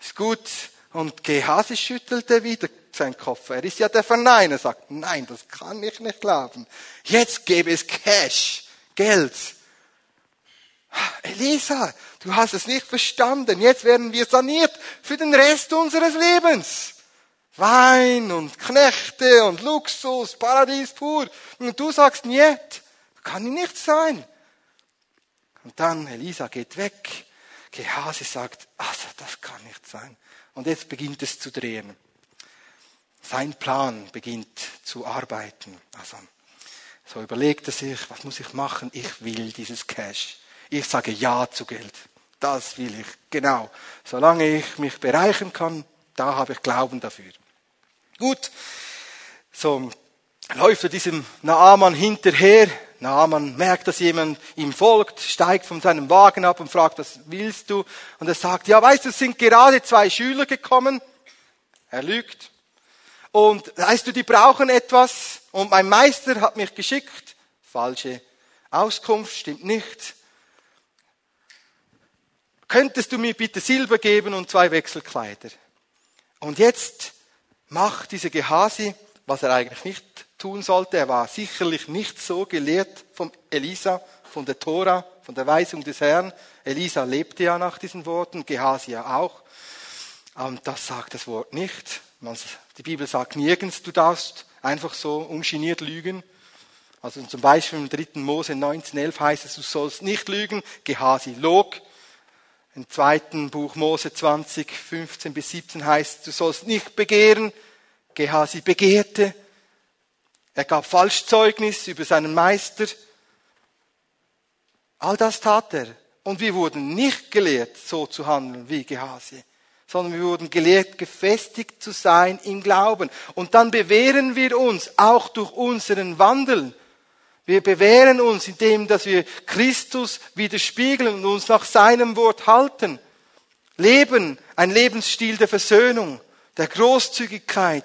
S1: ist gut. Und Gehasi schüttelte wieder seinen Kopf. Er ist ja der Verneiner, sagt, nein, das kann ich nicht glauben. Jetzt gebe es Cash, Geld. Elisa, du hast es nicht verstanden. Jetzt werden wir saniert für den Rest unseres Lebens. Wein und Knechte und Luxus, Paradies pur. Und du sagst, nicht, kann nicht sein. Und dann, Elisa geht weg. Gehase sagt, also das kann nicht sein. Und jetzt beginnt es zu drehen. Sein Plan beginnt zu arbeiten. Also, so überlegt er sich, was muss ich machen? Ich will dieses Cash. Ich sage Ja zu Geld. Das will ich. Genau. Solange ich mich bereichern kann, da habe ich Glauben dafür. Gut. So läuft er diesem Naaman hinterher. Naaman merkt, dass jemand ihm folgt, steigt von seinem Wagen ab und fragt, was willst du? Und er sagt, ja, weißt du, es sind gerade zwei Schüler gekommen. Er lügt. Und weißt du, die brauchen etwas. Und mein Meister hat mich geschickt. Falsche Auskunft, stimmt nicht. Könntest du mir bitte Silber geben und zwei Wechselkleider? Und jetzt macht dieser Gehasi, was er eigentlich nicht tun sollte. Er war sicherlich nicht so gelehrt vom Elisa, von der Tora, von der Weisung des Herrn. Elisa lebte ja nach diesen Worten, Gehasi ja auch. Und das sagt das Wort nicht. Die Bibel sagt nirgends, du darfst einfach so ungeniert lügen. Also zum Beispiel im 3. Mose 1911 heißt es, du sollst nicht lügen. Gehasi log. Im zweiten Buch Mose 20, 15 bis 17 heißt, du sollst nicht begehren. Gehasi begehrte. Er gab Falschzeugnis über seinen Meister. All das tat er. Und wir wurden nicht gelehrt, so zu handeln wie Gehasi, sondern wir wurden gelehrt, gefestigt zu sein im Glauben. Und dann bewähren wir uns auch durch unseren Wandel. Wir bewähren uns, indem dass wir Christus widerspiegeln und uns nach seinem Wort halten. Leben, ein Lebensstil der Versöhnung, der Großzügigkeit,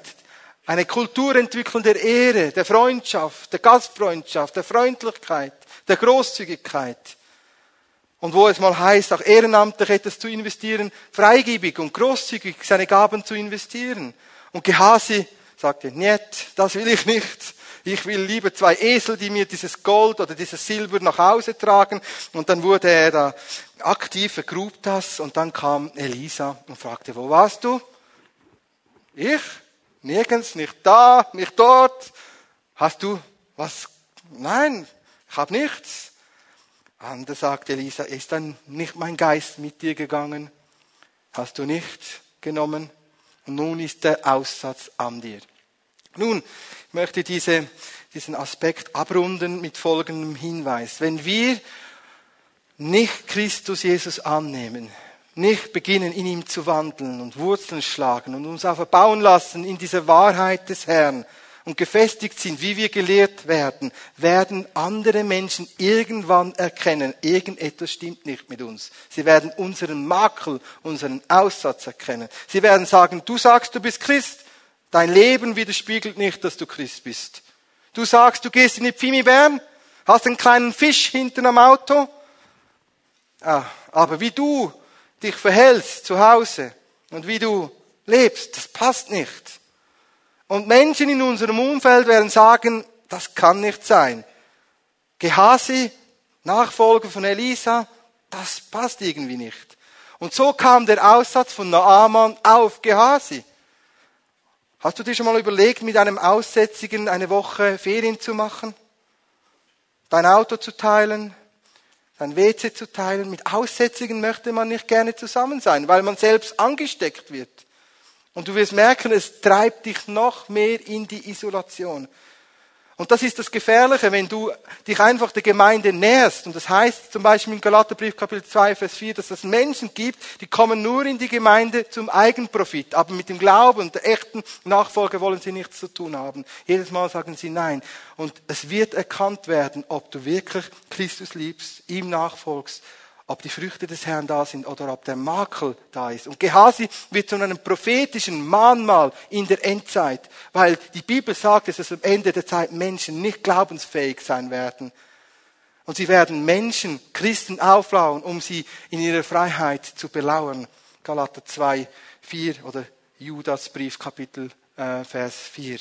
S1: eine Kultur entwickeln der Ehre, der Freundschaft, der Gastfreundschaft, der Freundlichkeit, der Großzügigkeit. Und wo es mal heißt, auch ehrenamtlich etwas zu investieren, freigebig und großzügig seine Gaben zu investieren. Und Gehasi sagte, nicht, das will ich nicht. Ich will lieber zwei Esel, die mir dieses Gold oder dieses Silber nach Hause tragen. Und dann wurde er da aktiv, vergrub das und dann kam Elisa und fragte, wo warst du? Ich? Nirgends, nicht da, nicht dort. Hast du was? Nein, ich habe nichts. Und da sagte Elisa, ist dann nicht mein Geist mit dir gegangen? Hast du nicht genommen? Und nun ist der Aussatz an dir. Nun, ich möchte diese, diesen Aspekt abrunden mit folgendem Hinweis. Wenn wir nicht Christus Jesus annehmen, nicht beginnen, in ihm zu wandeln und Wurzeln schlagen und uns auch verbauen lassen in dieser Wahrheit des Herrn und gefestigt sind, wie wir gelehrt werden, werden andere Menschen irgendwann erkennen, irgendetwas stimmt nicht mit uns. Sie werden unseren Makel, unseren Aussatz erkennen. Sie werden sagen, du sagst, du bist Christ, dein Leben widerspiegelt nicht, dass du Christ bist. Du sagst, du gehst in die Pfimi Bern, hast einen kleinen Fisch hinten am Auto, Ah, aber wie du dich verhältst zu Hause und wie du lebst, das passt nicht. Und Menschen in unserem Umfeld werden sagen, das kann nicht sein. Gehasi, Nachfolger von Elisa, das passt irgendwie nicht. Und so kam der Aussatz von Naaman auf Gehasi. Hast du dir schon mal überlegt, mit einem Aussätzigen eine Woche Ferien zu machen? Dein Auto zu teilen? Ein WC zu teilen. Mit Aussätzigen möchte man nicht gerne zusammen sein, weil man selbst angesteckt wird. Und du wirst merken, es treibt dich noch mehr in die Isolation. Und das ist das Gefährliche, wenn du dich einfach der Gemeinde näherst. Und das heißt zum Beispiel im Galaterbrief Kapitel 2, Vers 4, dass es Menschen gibt, die kommen nur in die Gemeinde zum Eigenprofit. Aber mit dem Glauben und der echten Nachfolge wollen sie nichts zu tun haben. Jedes Mal sagen sie nein. Und es wird erkannt werden, ob du wirklich Christus liebst, ihm nachfolgst ob die Früchte des Herrn da sind oder ob der Makel da ist. Und Gehasi wird zu einem prophetischen Mahnmal in der Endzeit, weil die Bibel sagt, dass es am Ende der Zeit Menschen nicht glaubensfähig sein werden. Und sie werden Menschen, Christen auflauen, um sie in ihrer Freiheit zu belauern. Galater 2, 4 oder Judasbrief Kapitel äh, Vers 4.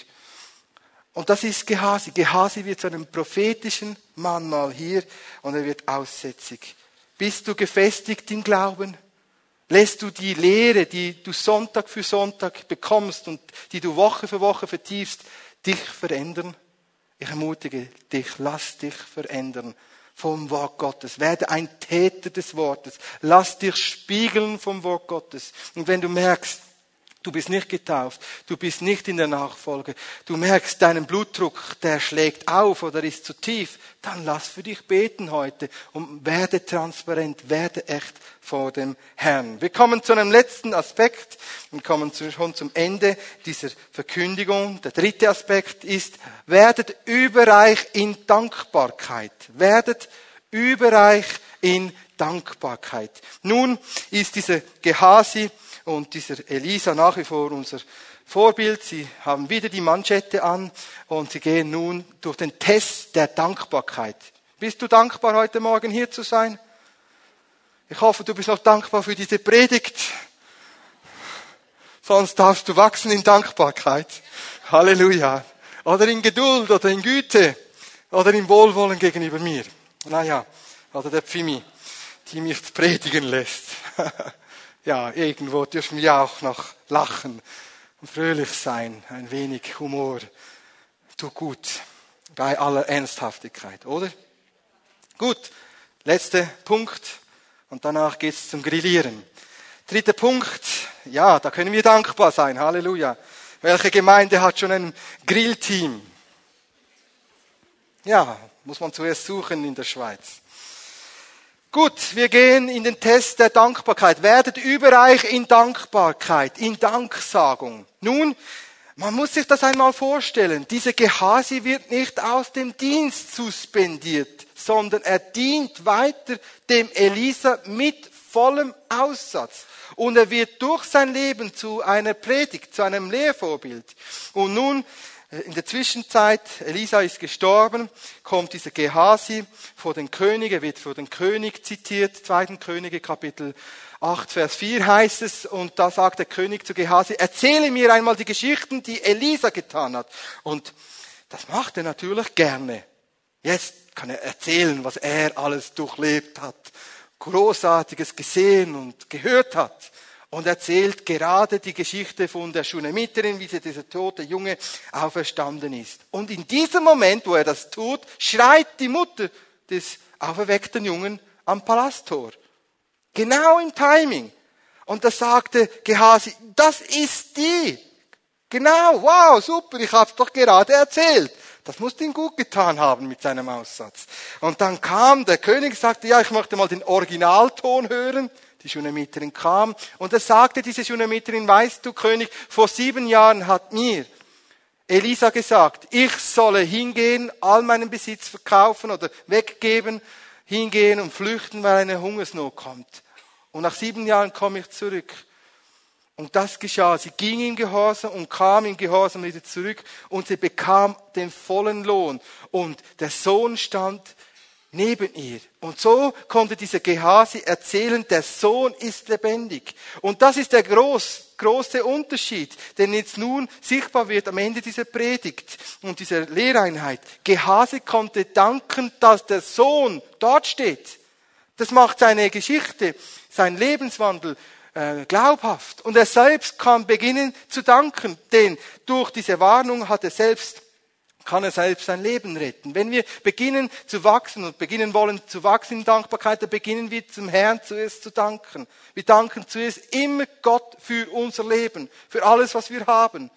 S1: Und das ist Gehasi. Gehasi wird zu einem prophetischen Mahnmal hier und er wird aussätzig. Bist du gefestigt im Glauben? Lässt du die Lehre, die du Sonntag für Sonntag bekommst und die du Woche für Woche vertiefst, dich verändern? Ich ermutige dich, lass dich verändern vom Wort Gottes. Werde ein Täter des Wortes. Lass dich spiegeln vom Wort Gottes. Und wenn du merkst, Du bist nicht getauft. Du bist nicht in der Nachfolge. Du merkst, deinen Blutdruck, der schlägt auf oder ist zu tief. Dann lass für dich beten heute und werde transparent, werde echt vor dem Herrn. Wir kommen zu einem letzten Aspekt und kommen schon zum Ende dieser Verkündigung. Der dritte Aspekt ist, werdet überreich in Dankbarkeit. Werdet überreich in Dankbarkeit. Nun ist dieser Gehasi und dieser Elisa nach wie vor unser Vorbild. Sie haben wieder die Manschette an und sie gehen nun durch den Test der Dankbarkeit. Bist du dankbar, heute Morgen hier zu sein? Ich hoffe, du bist noch dankbar für diese Predigt. Sonst darfst du wachsen in Dankbarkeit. Halleluja. Oder in Geduld oder in Güte oder in Wohlwollen gegenüber mir. Naja, oder der Pfimi, die mich predigen lässt. ja, irgendwo dürfen wir auch noch lachen und fröhlich sein. Ein wenig Humor tut gut bei aller Ernsthaftigkeit, oder? Gut, letzter Punkt und danach geht's zum Grillieren. Dritter Punkt, ja, da können wir dankbar sein. Halleluja. Welche Gemeinde hat schon ein Grillteam? Ja, muss man zuerst suchen in der Schweiz. Gut, wir gehen in den Test der Dankbarkeit. Werdet überreich in Dankbarkeit, in Danksagung. Nun, man muss sich das einmal vorstellen. Diese Gehasi wird nicht aus dem Dienst suspendiert, sondern er dient weiter dem Elisa mit vollem Aussatz. Und er wird durch sein Leben zu einer Predigt, zu einem Lehrvorbild. Und nun in der Zwischenzeit, Elisa ist gestorben, kommt dieser Gehasi vor den König, er wird vor den König zitiert, 2. Könige Kapitel 8, Vers 4 heißt es, und da sagt der König zu Gehasi, erzähle mir einmal die Geschichten, die Elisa getan hat. Und Das macht er natürlich gerne. Jetzt kann er erzählen, was er alles durchlebt hat, Großartiges gesehen und gehört hat. Und erzählt gerade die Geschichte von der Schunamiterin, wie dieser tote Junge auferstanden ist. Und in diesem Moment, wo er das tut, schreit die Mutter des auferweckten Jungen am Palasttor. Genau im Timing. Und da sagte Gehasi, das ist die. Genau, wow, super, ich habe doch gerade erzählt. Das musste ihm gut getan haben mit seinem Aussatz. Und dann kam der König, sagte, ja, ich möchte mal den Originalton hören. Die Schunamiterin kam und er sagte diese Schunamiterin, weißt du, König, vor sieben Jahren hat mir Elisa gesagt, ich solle hingehen, all meinen Besitz verkaufen oder weggeben, hingehen und flüchten, weil eine Hungersnot kommt. Und nach sieben Jahren komme ich zurück. Und das geschah. Sie ging in Gehorsam und kam in Gehorsam wieder zurück und sie bekam den vollen Lohn. Und der Sohn stand neben ihr. Und so konnte dieser Gehasi erzählen, der Sohn ist lebendig. Und das ist der groß, große Unterschied, der jetzt nun sichtbar wird am Ende dieser Predigt und dieser Lehreinheit. Gehasi konnte danken, dass der Sohn dort steht. Das macht seine Geschichte, sein Lebenswandel äh, glaubhaft. Und er selbst kann beginnen zu danken, denn durch diese Warnung hat er selbst kann er selbst sein Leben retten. Wenn wir beginnen zu wachsen und beginnen wollen zu wachsen in Dankbarkeit, dann beginnen wir zum Herrn zuerst zu danken. Wir danken zuerst immer Gott für unser Leben, für alles, was wir haben.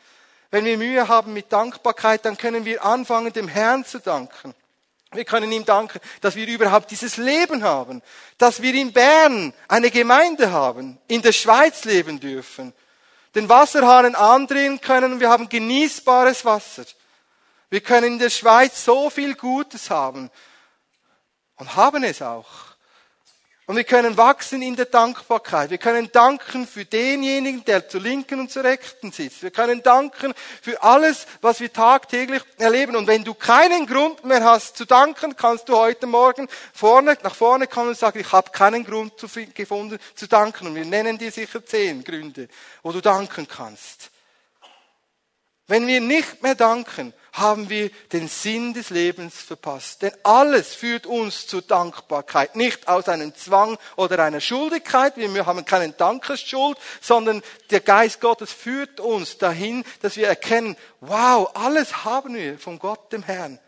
S1: Wenn wir Mühe haben mit Dankbarkeit, dann können wir anfangen, dem Herrn zu danken. Wir können ihm danken, dass wir überhaupt dieses Leben haben, dass wir in Bern eine Gemeinde haben, in der Schweiz leben dürfen, den Wasserhahn andrehen können und wir haben genießbares Wasser. Wir können in der Schweiz so viel Gutes haben und haben es auch. Und wir können wachsen in der Dankbarkeit. Wir können danken für denjenigen, der zur Linken und zur Rechten sitzt. Wir können danken für alles, was wir tagtäglich erleben. Und wenn du keinen Grund mehr hast zu danken, kannst du heute Morgen vorne, nach vorne kommen und sagen, ich habe keinen Grund gefunden zu danken. Und wir nennen dir sicher zehn Gründe, wo du danken kannst. Wenn wir nicht mehr danken, haben wir den Sinn des Lebens verpasst. Denn alles führt uns zur Dankbarkeit. Nicht aus einem Zwang oder einer Schuldigkeit. Wir haben keine Dankesschuld, sondern der Geist Gottes führt uns dahin, dass wir erkennen, wow, alles haben wir von Gott, dem Herrn.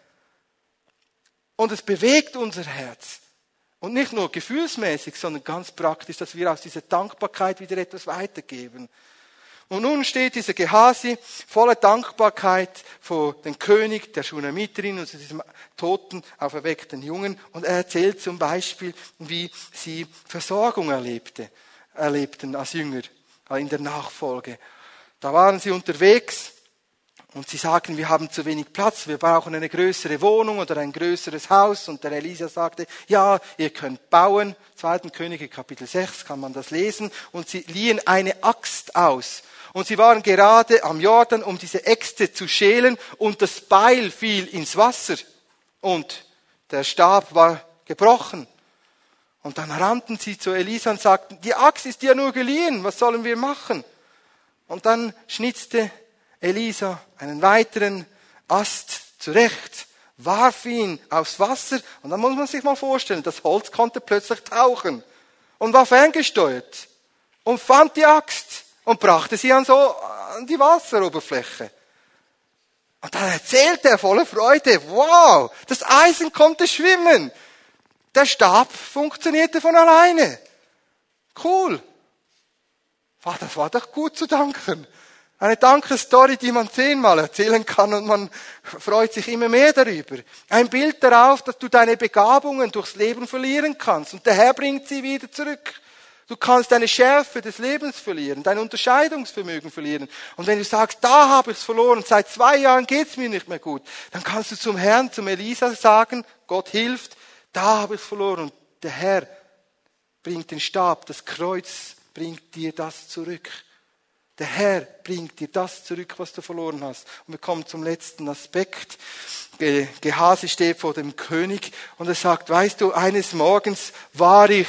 S1: Und es bewegt unser Herz. Und nicht nur gefühlsmäßig, sondern ganz praktisch, dass wir aus dieser Dankbarkeit wieder etwas weitergeben. Und nun steht dieser Gehasi voller Dankbarkeit vor dem König der Schunemiterin und diesem toten, auferweckten Jungen. Und er erzählt zum Beispiel, wie sie Versorgung erlebte, erlebten als Jünger in der Nachfolge. Da waren sie unterwegs und sie sagten, wir haben zu wenig Platz, wir brauchen eine größere Wohnung oder ein größeres Haus. Und der Elisa sagte, ja, ihr könnt bauen. Zweiten Könige Kapitel 6 kann man das lesen. Und sie liehen eine Axt aus und sie waren gerade am Jordan, um diese Äxte zu schälen und das Beil fiel ins Wasser und der Stab war gebrochen. Und dann rannten sie zu Elisa und sagten, die Axt ist ja nur geliehen, was sollen wir machen? Und dann schnitzte Elisa einen weiteren Ast zurecht, warf ihn aufs Wasser und dann muss man sich mal vorstellen, das Holz konnte plötzlich tauchen und war ferngesteuert und fand die Axt und brachte sie an so an die Wasseroberfläche. Und dann erzählte er voller Freude, wow, das Eisen konnte schwimmen. Der Stab funktionierte von alleine. Cool. Das war doch gut zu danken. Eine Dankesstory, die man zehnmal erzählen kann und man freut sich immer mehr darüber. Ein Bild darauf, dass du deine Begabungen durchs Leben verlieren kannst und der Herr bringt sie wieder zurück. Du kannst deine Schärfe des Lebens verlieren, dein Unterscheidungsvermögen verlieren. Und wenn du sagst, da habe ich es verloren, seit zwei Jahren geht's mir nicht mehr gut, dann kannst du zum Herrn, zum Elisa sagen, Gott hilft, da habe ich es verloren. Und der Herr bringt den Stab, das Kreuz bringt dir das zurück. Der Herr bringt dir das zurück, was du verloren hast. Und wir kommen zum letzten Aspekt. Gehasi steht vor dem König und er sagt, weißt du, eines Morgens war ich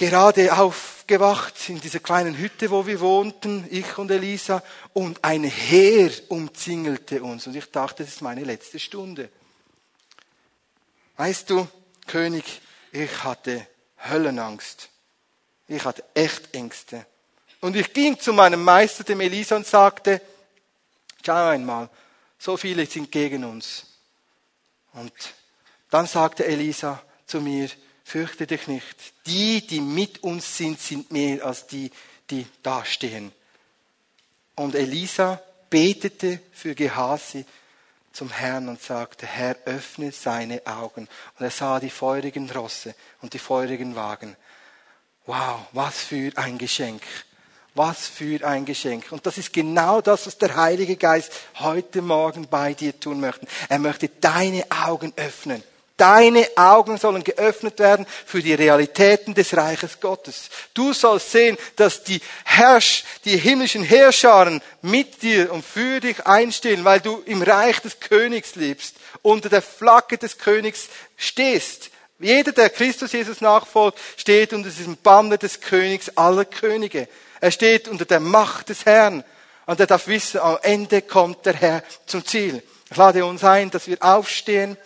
S1: gerade aufgewacht in dieser kleinen Hütte, wo wir wohnten, ich und Elisa, und ein Heer umzingelte uns. Und ich dachte, das ist meine letzte Stunde. Weißt du, König, ich hatte Höllenangst. Ich hatte echt Ängste. Und ich ging zu meinem Meister, dem Elisa, und sagte, schau einmal, so viele sind gegen uns. Und dann sagte Elisa zu mir, fürchte dich nicht. Die, die mit uns sind, sind mehr als die, die dastehen. Und Elisa betete für Gehasi zum Herrn und sagte, Herr, öffne seine Augen. Und er sah die feurigen Rosse und die feurigen Wagen. Wow, was für ein Geschenk. Was für ein Geschenk. Und das ist genau das, was der Heilige Geist heute Morgen bei dir tun möchte. Er möchte deine Augen öffnen. Deine Augen sollen geöffnet werden für die Realitäten des Reiches Gottes. Du sollst sehen, dass die Herrsch, die himmlischen Herrscharen mit dir und für dich einstehen, weil du im Reich des Königs lebst, unter der Flagge des Königs stehst. Jeder, der Christus Jesus nachfolgt, steht unter diesem Banner des Königs aller Könige. Er steht unter der Macht des Herrn. Und er darf wissen, am Ende kommt der Herr zum Ziel. Ich lade uns ein, dass wir aufstehen.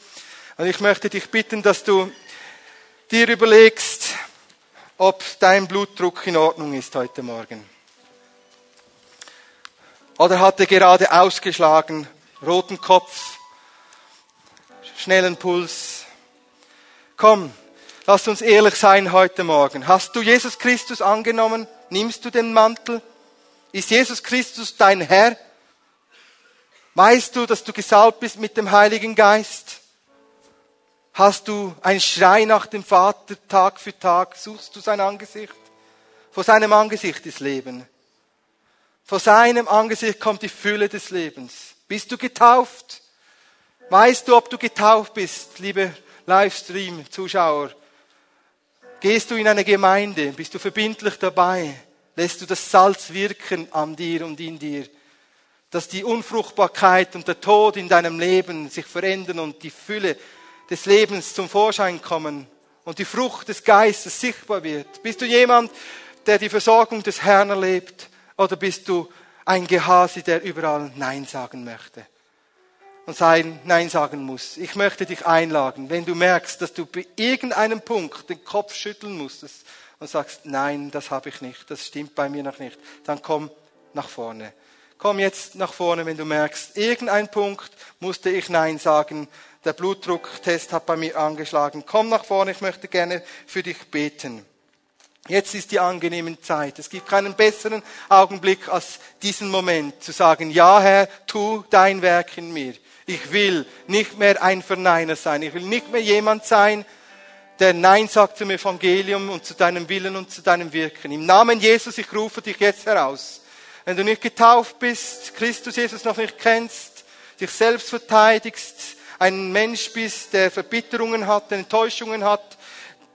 S1: Und ich möchte dich bitten, dass du dir überlegst, ob dein Blutdruck in Ordnung ist heute Morgen. Oder hat er gerade ausgeschlagen, roten Kopf, schnellen Puls. Komm, lass uns ehrlich sein heute Morgen. Hast du Jesus Christus angenommen? Nimmst du den Mantel? Ist Jesus Christus dein Herr? Weißt du, dass du gesalbt bist mit dem Heiligen Geist? Hast du einen Schrei nach dem Vater Tag für Tag? Suchst du sein Angesicht? Vor seinem Angesicht ist Leben. Vor seinem Angesicht kommt die Fülle des Lebens. Bist du getauft? Weißt du, ob du getauft bist, liebe Livestream-Zuschauer? Gehst du in eine Gemeinde? Bist du verbindlich dabei? Lässt du das Salz wirken an dir und in dir? Dass die Unfruchtbarkeit und der Tod in deinem Leben sich verändern und die Fülle des Lebens zum Vorschein kommen und die Frucht des Geistes sichtbar wird? Bist du jemand, der die Versorgung des Herrn erlebt? Oder bist du ein Gehasi, der überall Nein sagen möchte? Und sein Nein sagen muss. Ich möchte dich einladen, wenn du merkst, dass du bei irgendeinem Punkt den Kopf schütteln musstest und sagst, nein, das habe ich nicht, das stimmt bei mir noch nicht, dann komm nach vorne. Komm jetzt nach vorne, wenn du merkst, irgendein Punkt musste ich Nein sagen, der Blutdrucktest hat bei mir angeschlagen. Komm nach vorne, ich möchte gerne für dich beten. Jetzt ist die angenehme Zeit. Es gibt keinen besseren Augenblick als diesen Moment zu sagen, ja Herr, tu dein Werk in mir. Ich will nicht mehr ein Verneiner sein. Ich will nicht mehr jemand sein, der Nein sagt zum Evangelium und zu deinem Willen und zu deinem Wirken. Im Namen Jesus, ich rufe dich jetzt heraus. Wenn du nicht getauft bist, Christus Jesus noch nicht kennst, dich selbst verteidigst, ein Mensch bist, der Verbitterungen hat, Enttäuschungen hat,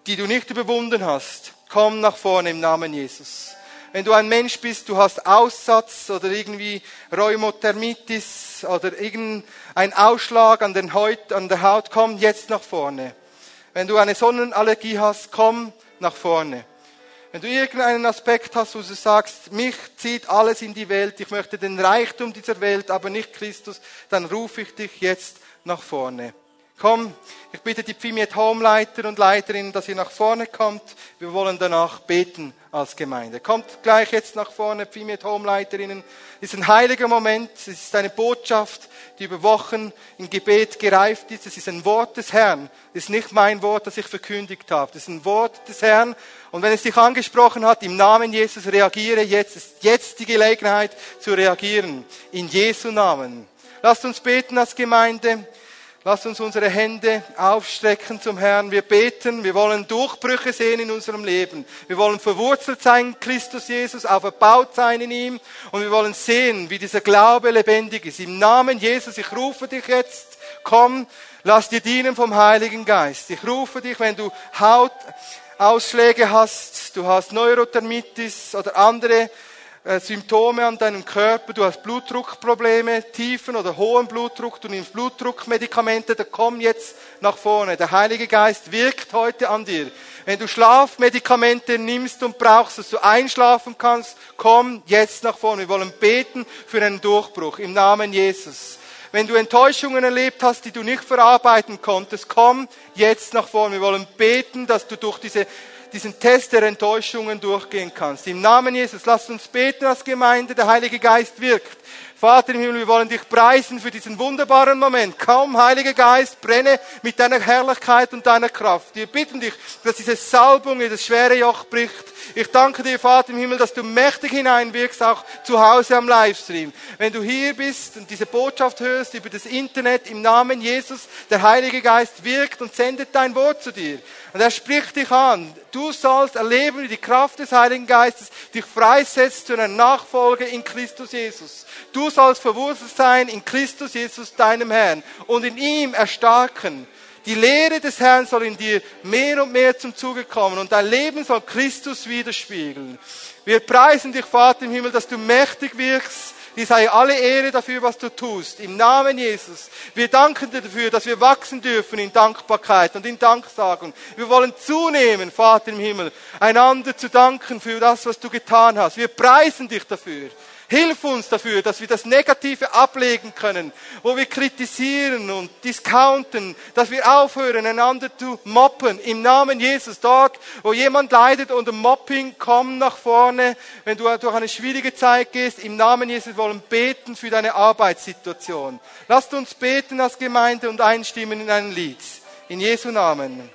S1: die du nicht überwunden hast, komm nach vorne im Namen Jesus. Wenn du ein Mensch bist, du hast Aussatz oder irgendwie Rheumothermitis oder irgendein Ausschlag an, den Haut, an der Haut, komm jetzt nach vorne. Wenn du eine Sonnenallergie hast, komm nach vorne. Wenn du irgendeinen Aspekt hast, wo du sagst, mich zieht alles in die Welt, ich möchte den Reichtum dieser Welt, aber nicht Christus, dann rufe ich dich jetzt nach vorne. Komm, ich bitte die Pfimiet Home-Leiter und Leiterinnen, dass ihr nach vorne kommt. Wir wollen danach beten als Gemeinde. Kommt gleich jetzt nach vorne, Pfimiet Home-Leiterinnen. Es ist ein heiliger Moment. Es ist eine Botschaft, die über Wochen im Gebet gereift ist. Es ist ein Wort des Herrn. Es ist nicht mein Wort, das ich verkündigt habe. Es ist ein Wort des Herrn. Und wenn es dich angesprochen hat, im Namen Jesus reagiere jetzt. Es ist jetzt die Gelegenheit zu reagieren. In Jesu Namen. Lasst uns beten als Gemeinde. Lasst uns unsere Hände aufstrecken zum Herrn. Wir beten, wir wollen Durchbrüche sehen in unserem Leben. Wir wollen verwurzelt sein in Christus Jesus, auferbaut sein in ihm. Und wir wollen sehen, wie dieser Glaube lebendig ist. Im Namen Jesus, ich rufe dich jetzt, komm, lass dir dienen vom Heiligen Geist. Ich rufe dich, wenn du Hautausschläge hast, du hast Neurothermitis oder andere Symptome an deinem Körper, du hast Blutdruckprobleme, tiefen oder hohen Blutdruck, du nimmst Blutdruckmedikamente, dann komm jetzt nach vorne. Der Heilige Geist wirkt heute an dir. Wenn du Schlafmedikamente nimmst und brauchst, dass du einschlafen kannst, komm jetzt nach vorne. Wir wollen beten für einen Durchbruch im Namen Jesus. Wenn du Enttäuschungen erlebt hast, die du nicht verarbeiten konntest, komm jetzt nach vorne. Wir wollen beten, dass du durch diese diesen Test der Enttäuschungen durchgehen kannst. Im Namen Jesus, lass uns beten als Gemeinde, der Heilige Geist wirkt. Vater im Himmel, wir wollen dich preisen für diesen wunderbaren Moment. Kaum, Heiliger Geist, brenne mit deiner Herrlichkeit und deiner Kraft. Wir bitten dich, dass diese Salbung, das schwere Joch bricht. Ich danke dir, Vater im Himmel, dass du mächtig hineinwirkst, auch zu Hause am Livestream. Wenn du hier bist und diese Botschaft hörst über das Internet im Namen Jesus, der Heilige Geist wirkt und sendet dein Wort zu dir. Und er spricht dich an. Du sollst erleben, wie die Kraft des Heiligen Geistes dich freisetzt zu einer Nachfolge in Christus Jesus. Du sollst verwurzelt sein in Christus Jesus, deinem Herrn, und in ihm erstarken. Die Lehre des Herrn soll in dir mehr und mehr zum Zuge kommen und dein Leben soll Christus widerspiegeln. Wir preisen dich, Vater im Himmel, dass du mächtig wirkst Dir sei alle Ehre dafür, was du tust. Im Namen Jesus. Wir danken dir dafür, dass wir wachsen dürfen in Dankbarkeit und in Danksagung. Wir wollen zunehmen, Vater im Himmel, einander zu danken für das, was du getan hast. Wir preisen dich dafür. Hilf uns dafür, dass wir das Negative ablegen können, wo wir kritisieren und discounten, dass wir aufhören, einander zu moppen. Im Namen Jesus, dort, wo jemand leidet unter Mopping, komm nach vorne. Wenn du durch eine schwierige Zeit gehst, im Namen Jesus wollen beten für deine Arbeitssituation. Lasst uns beten als Gemeinde und einstimmen in ein Lied. In Jesu Namen.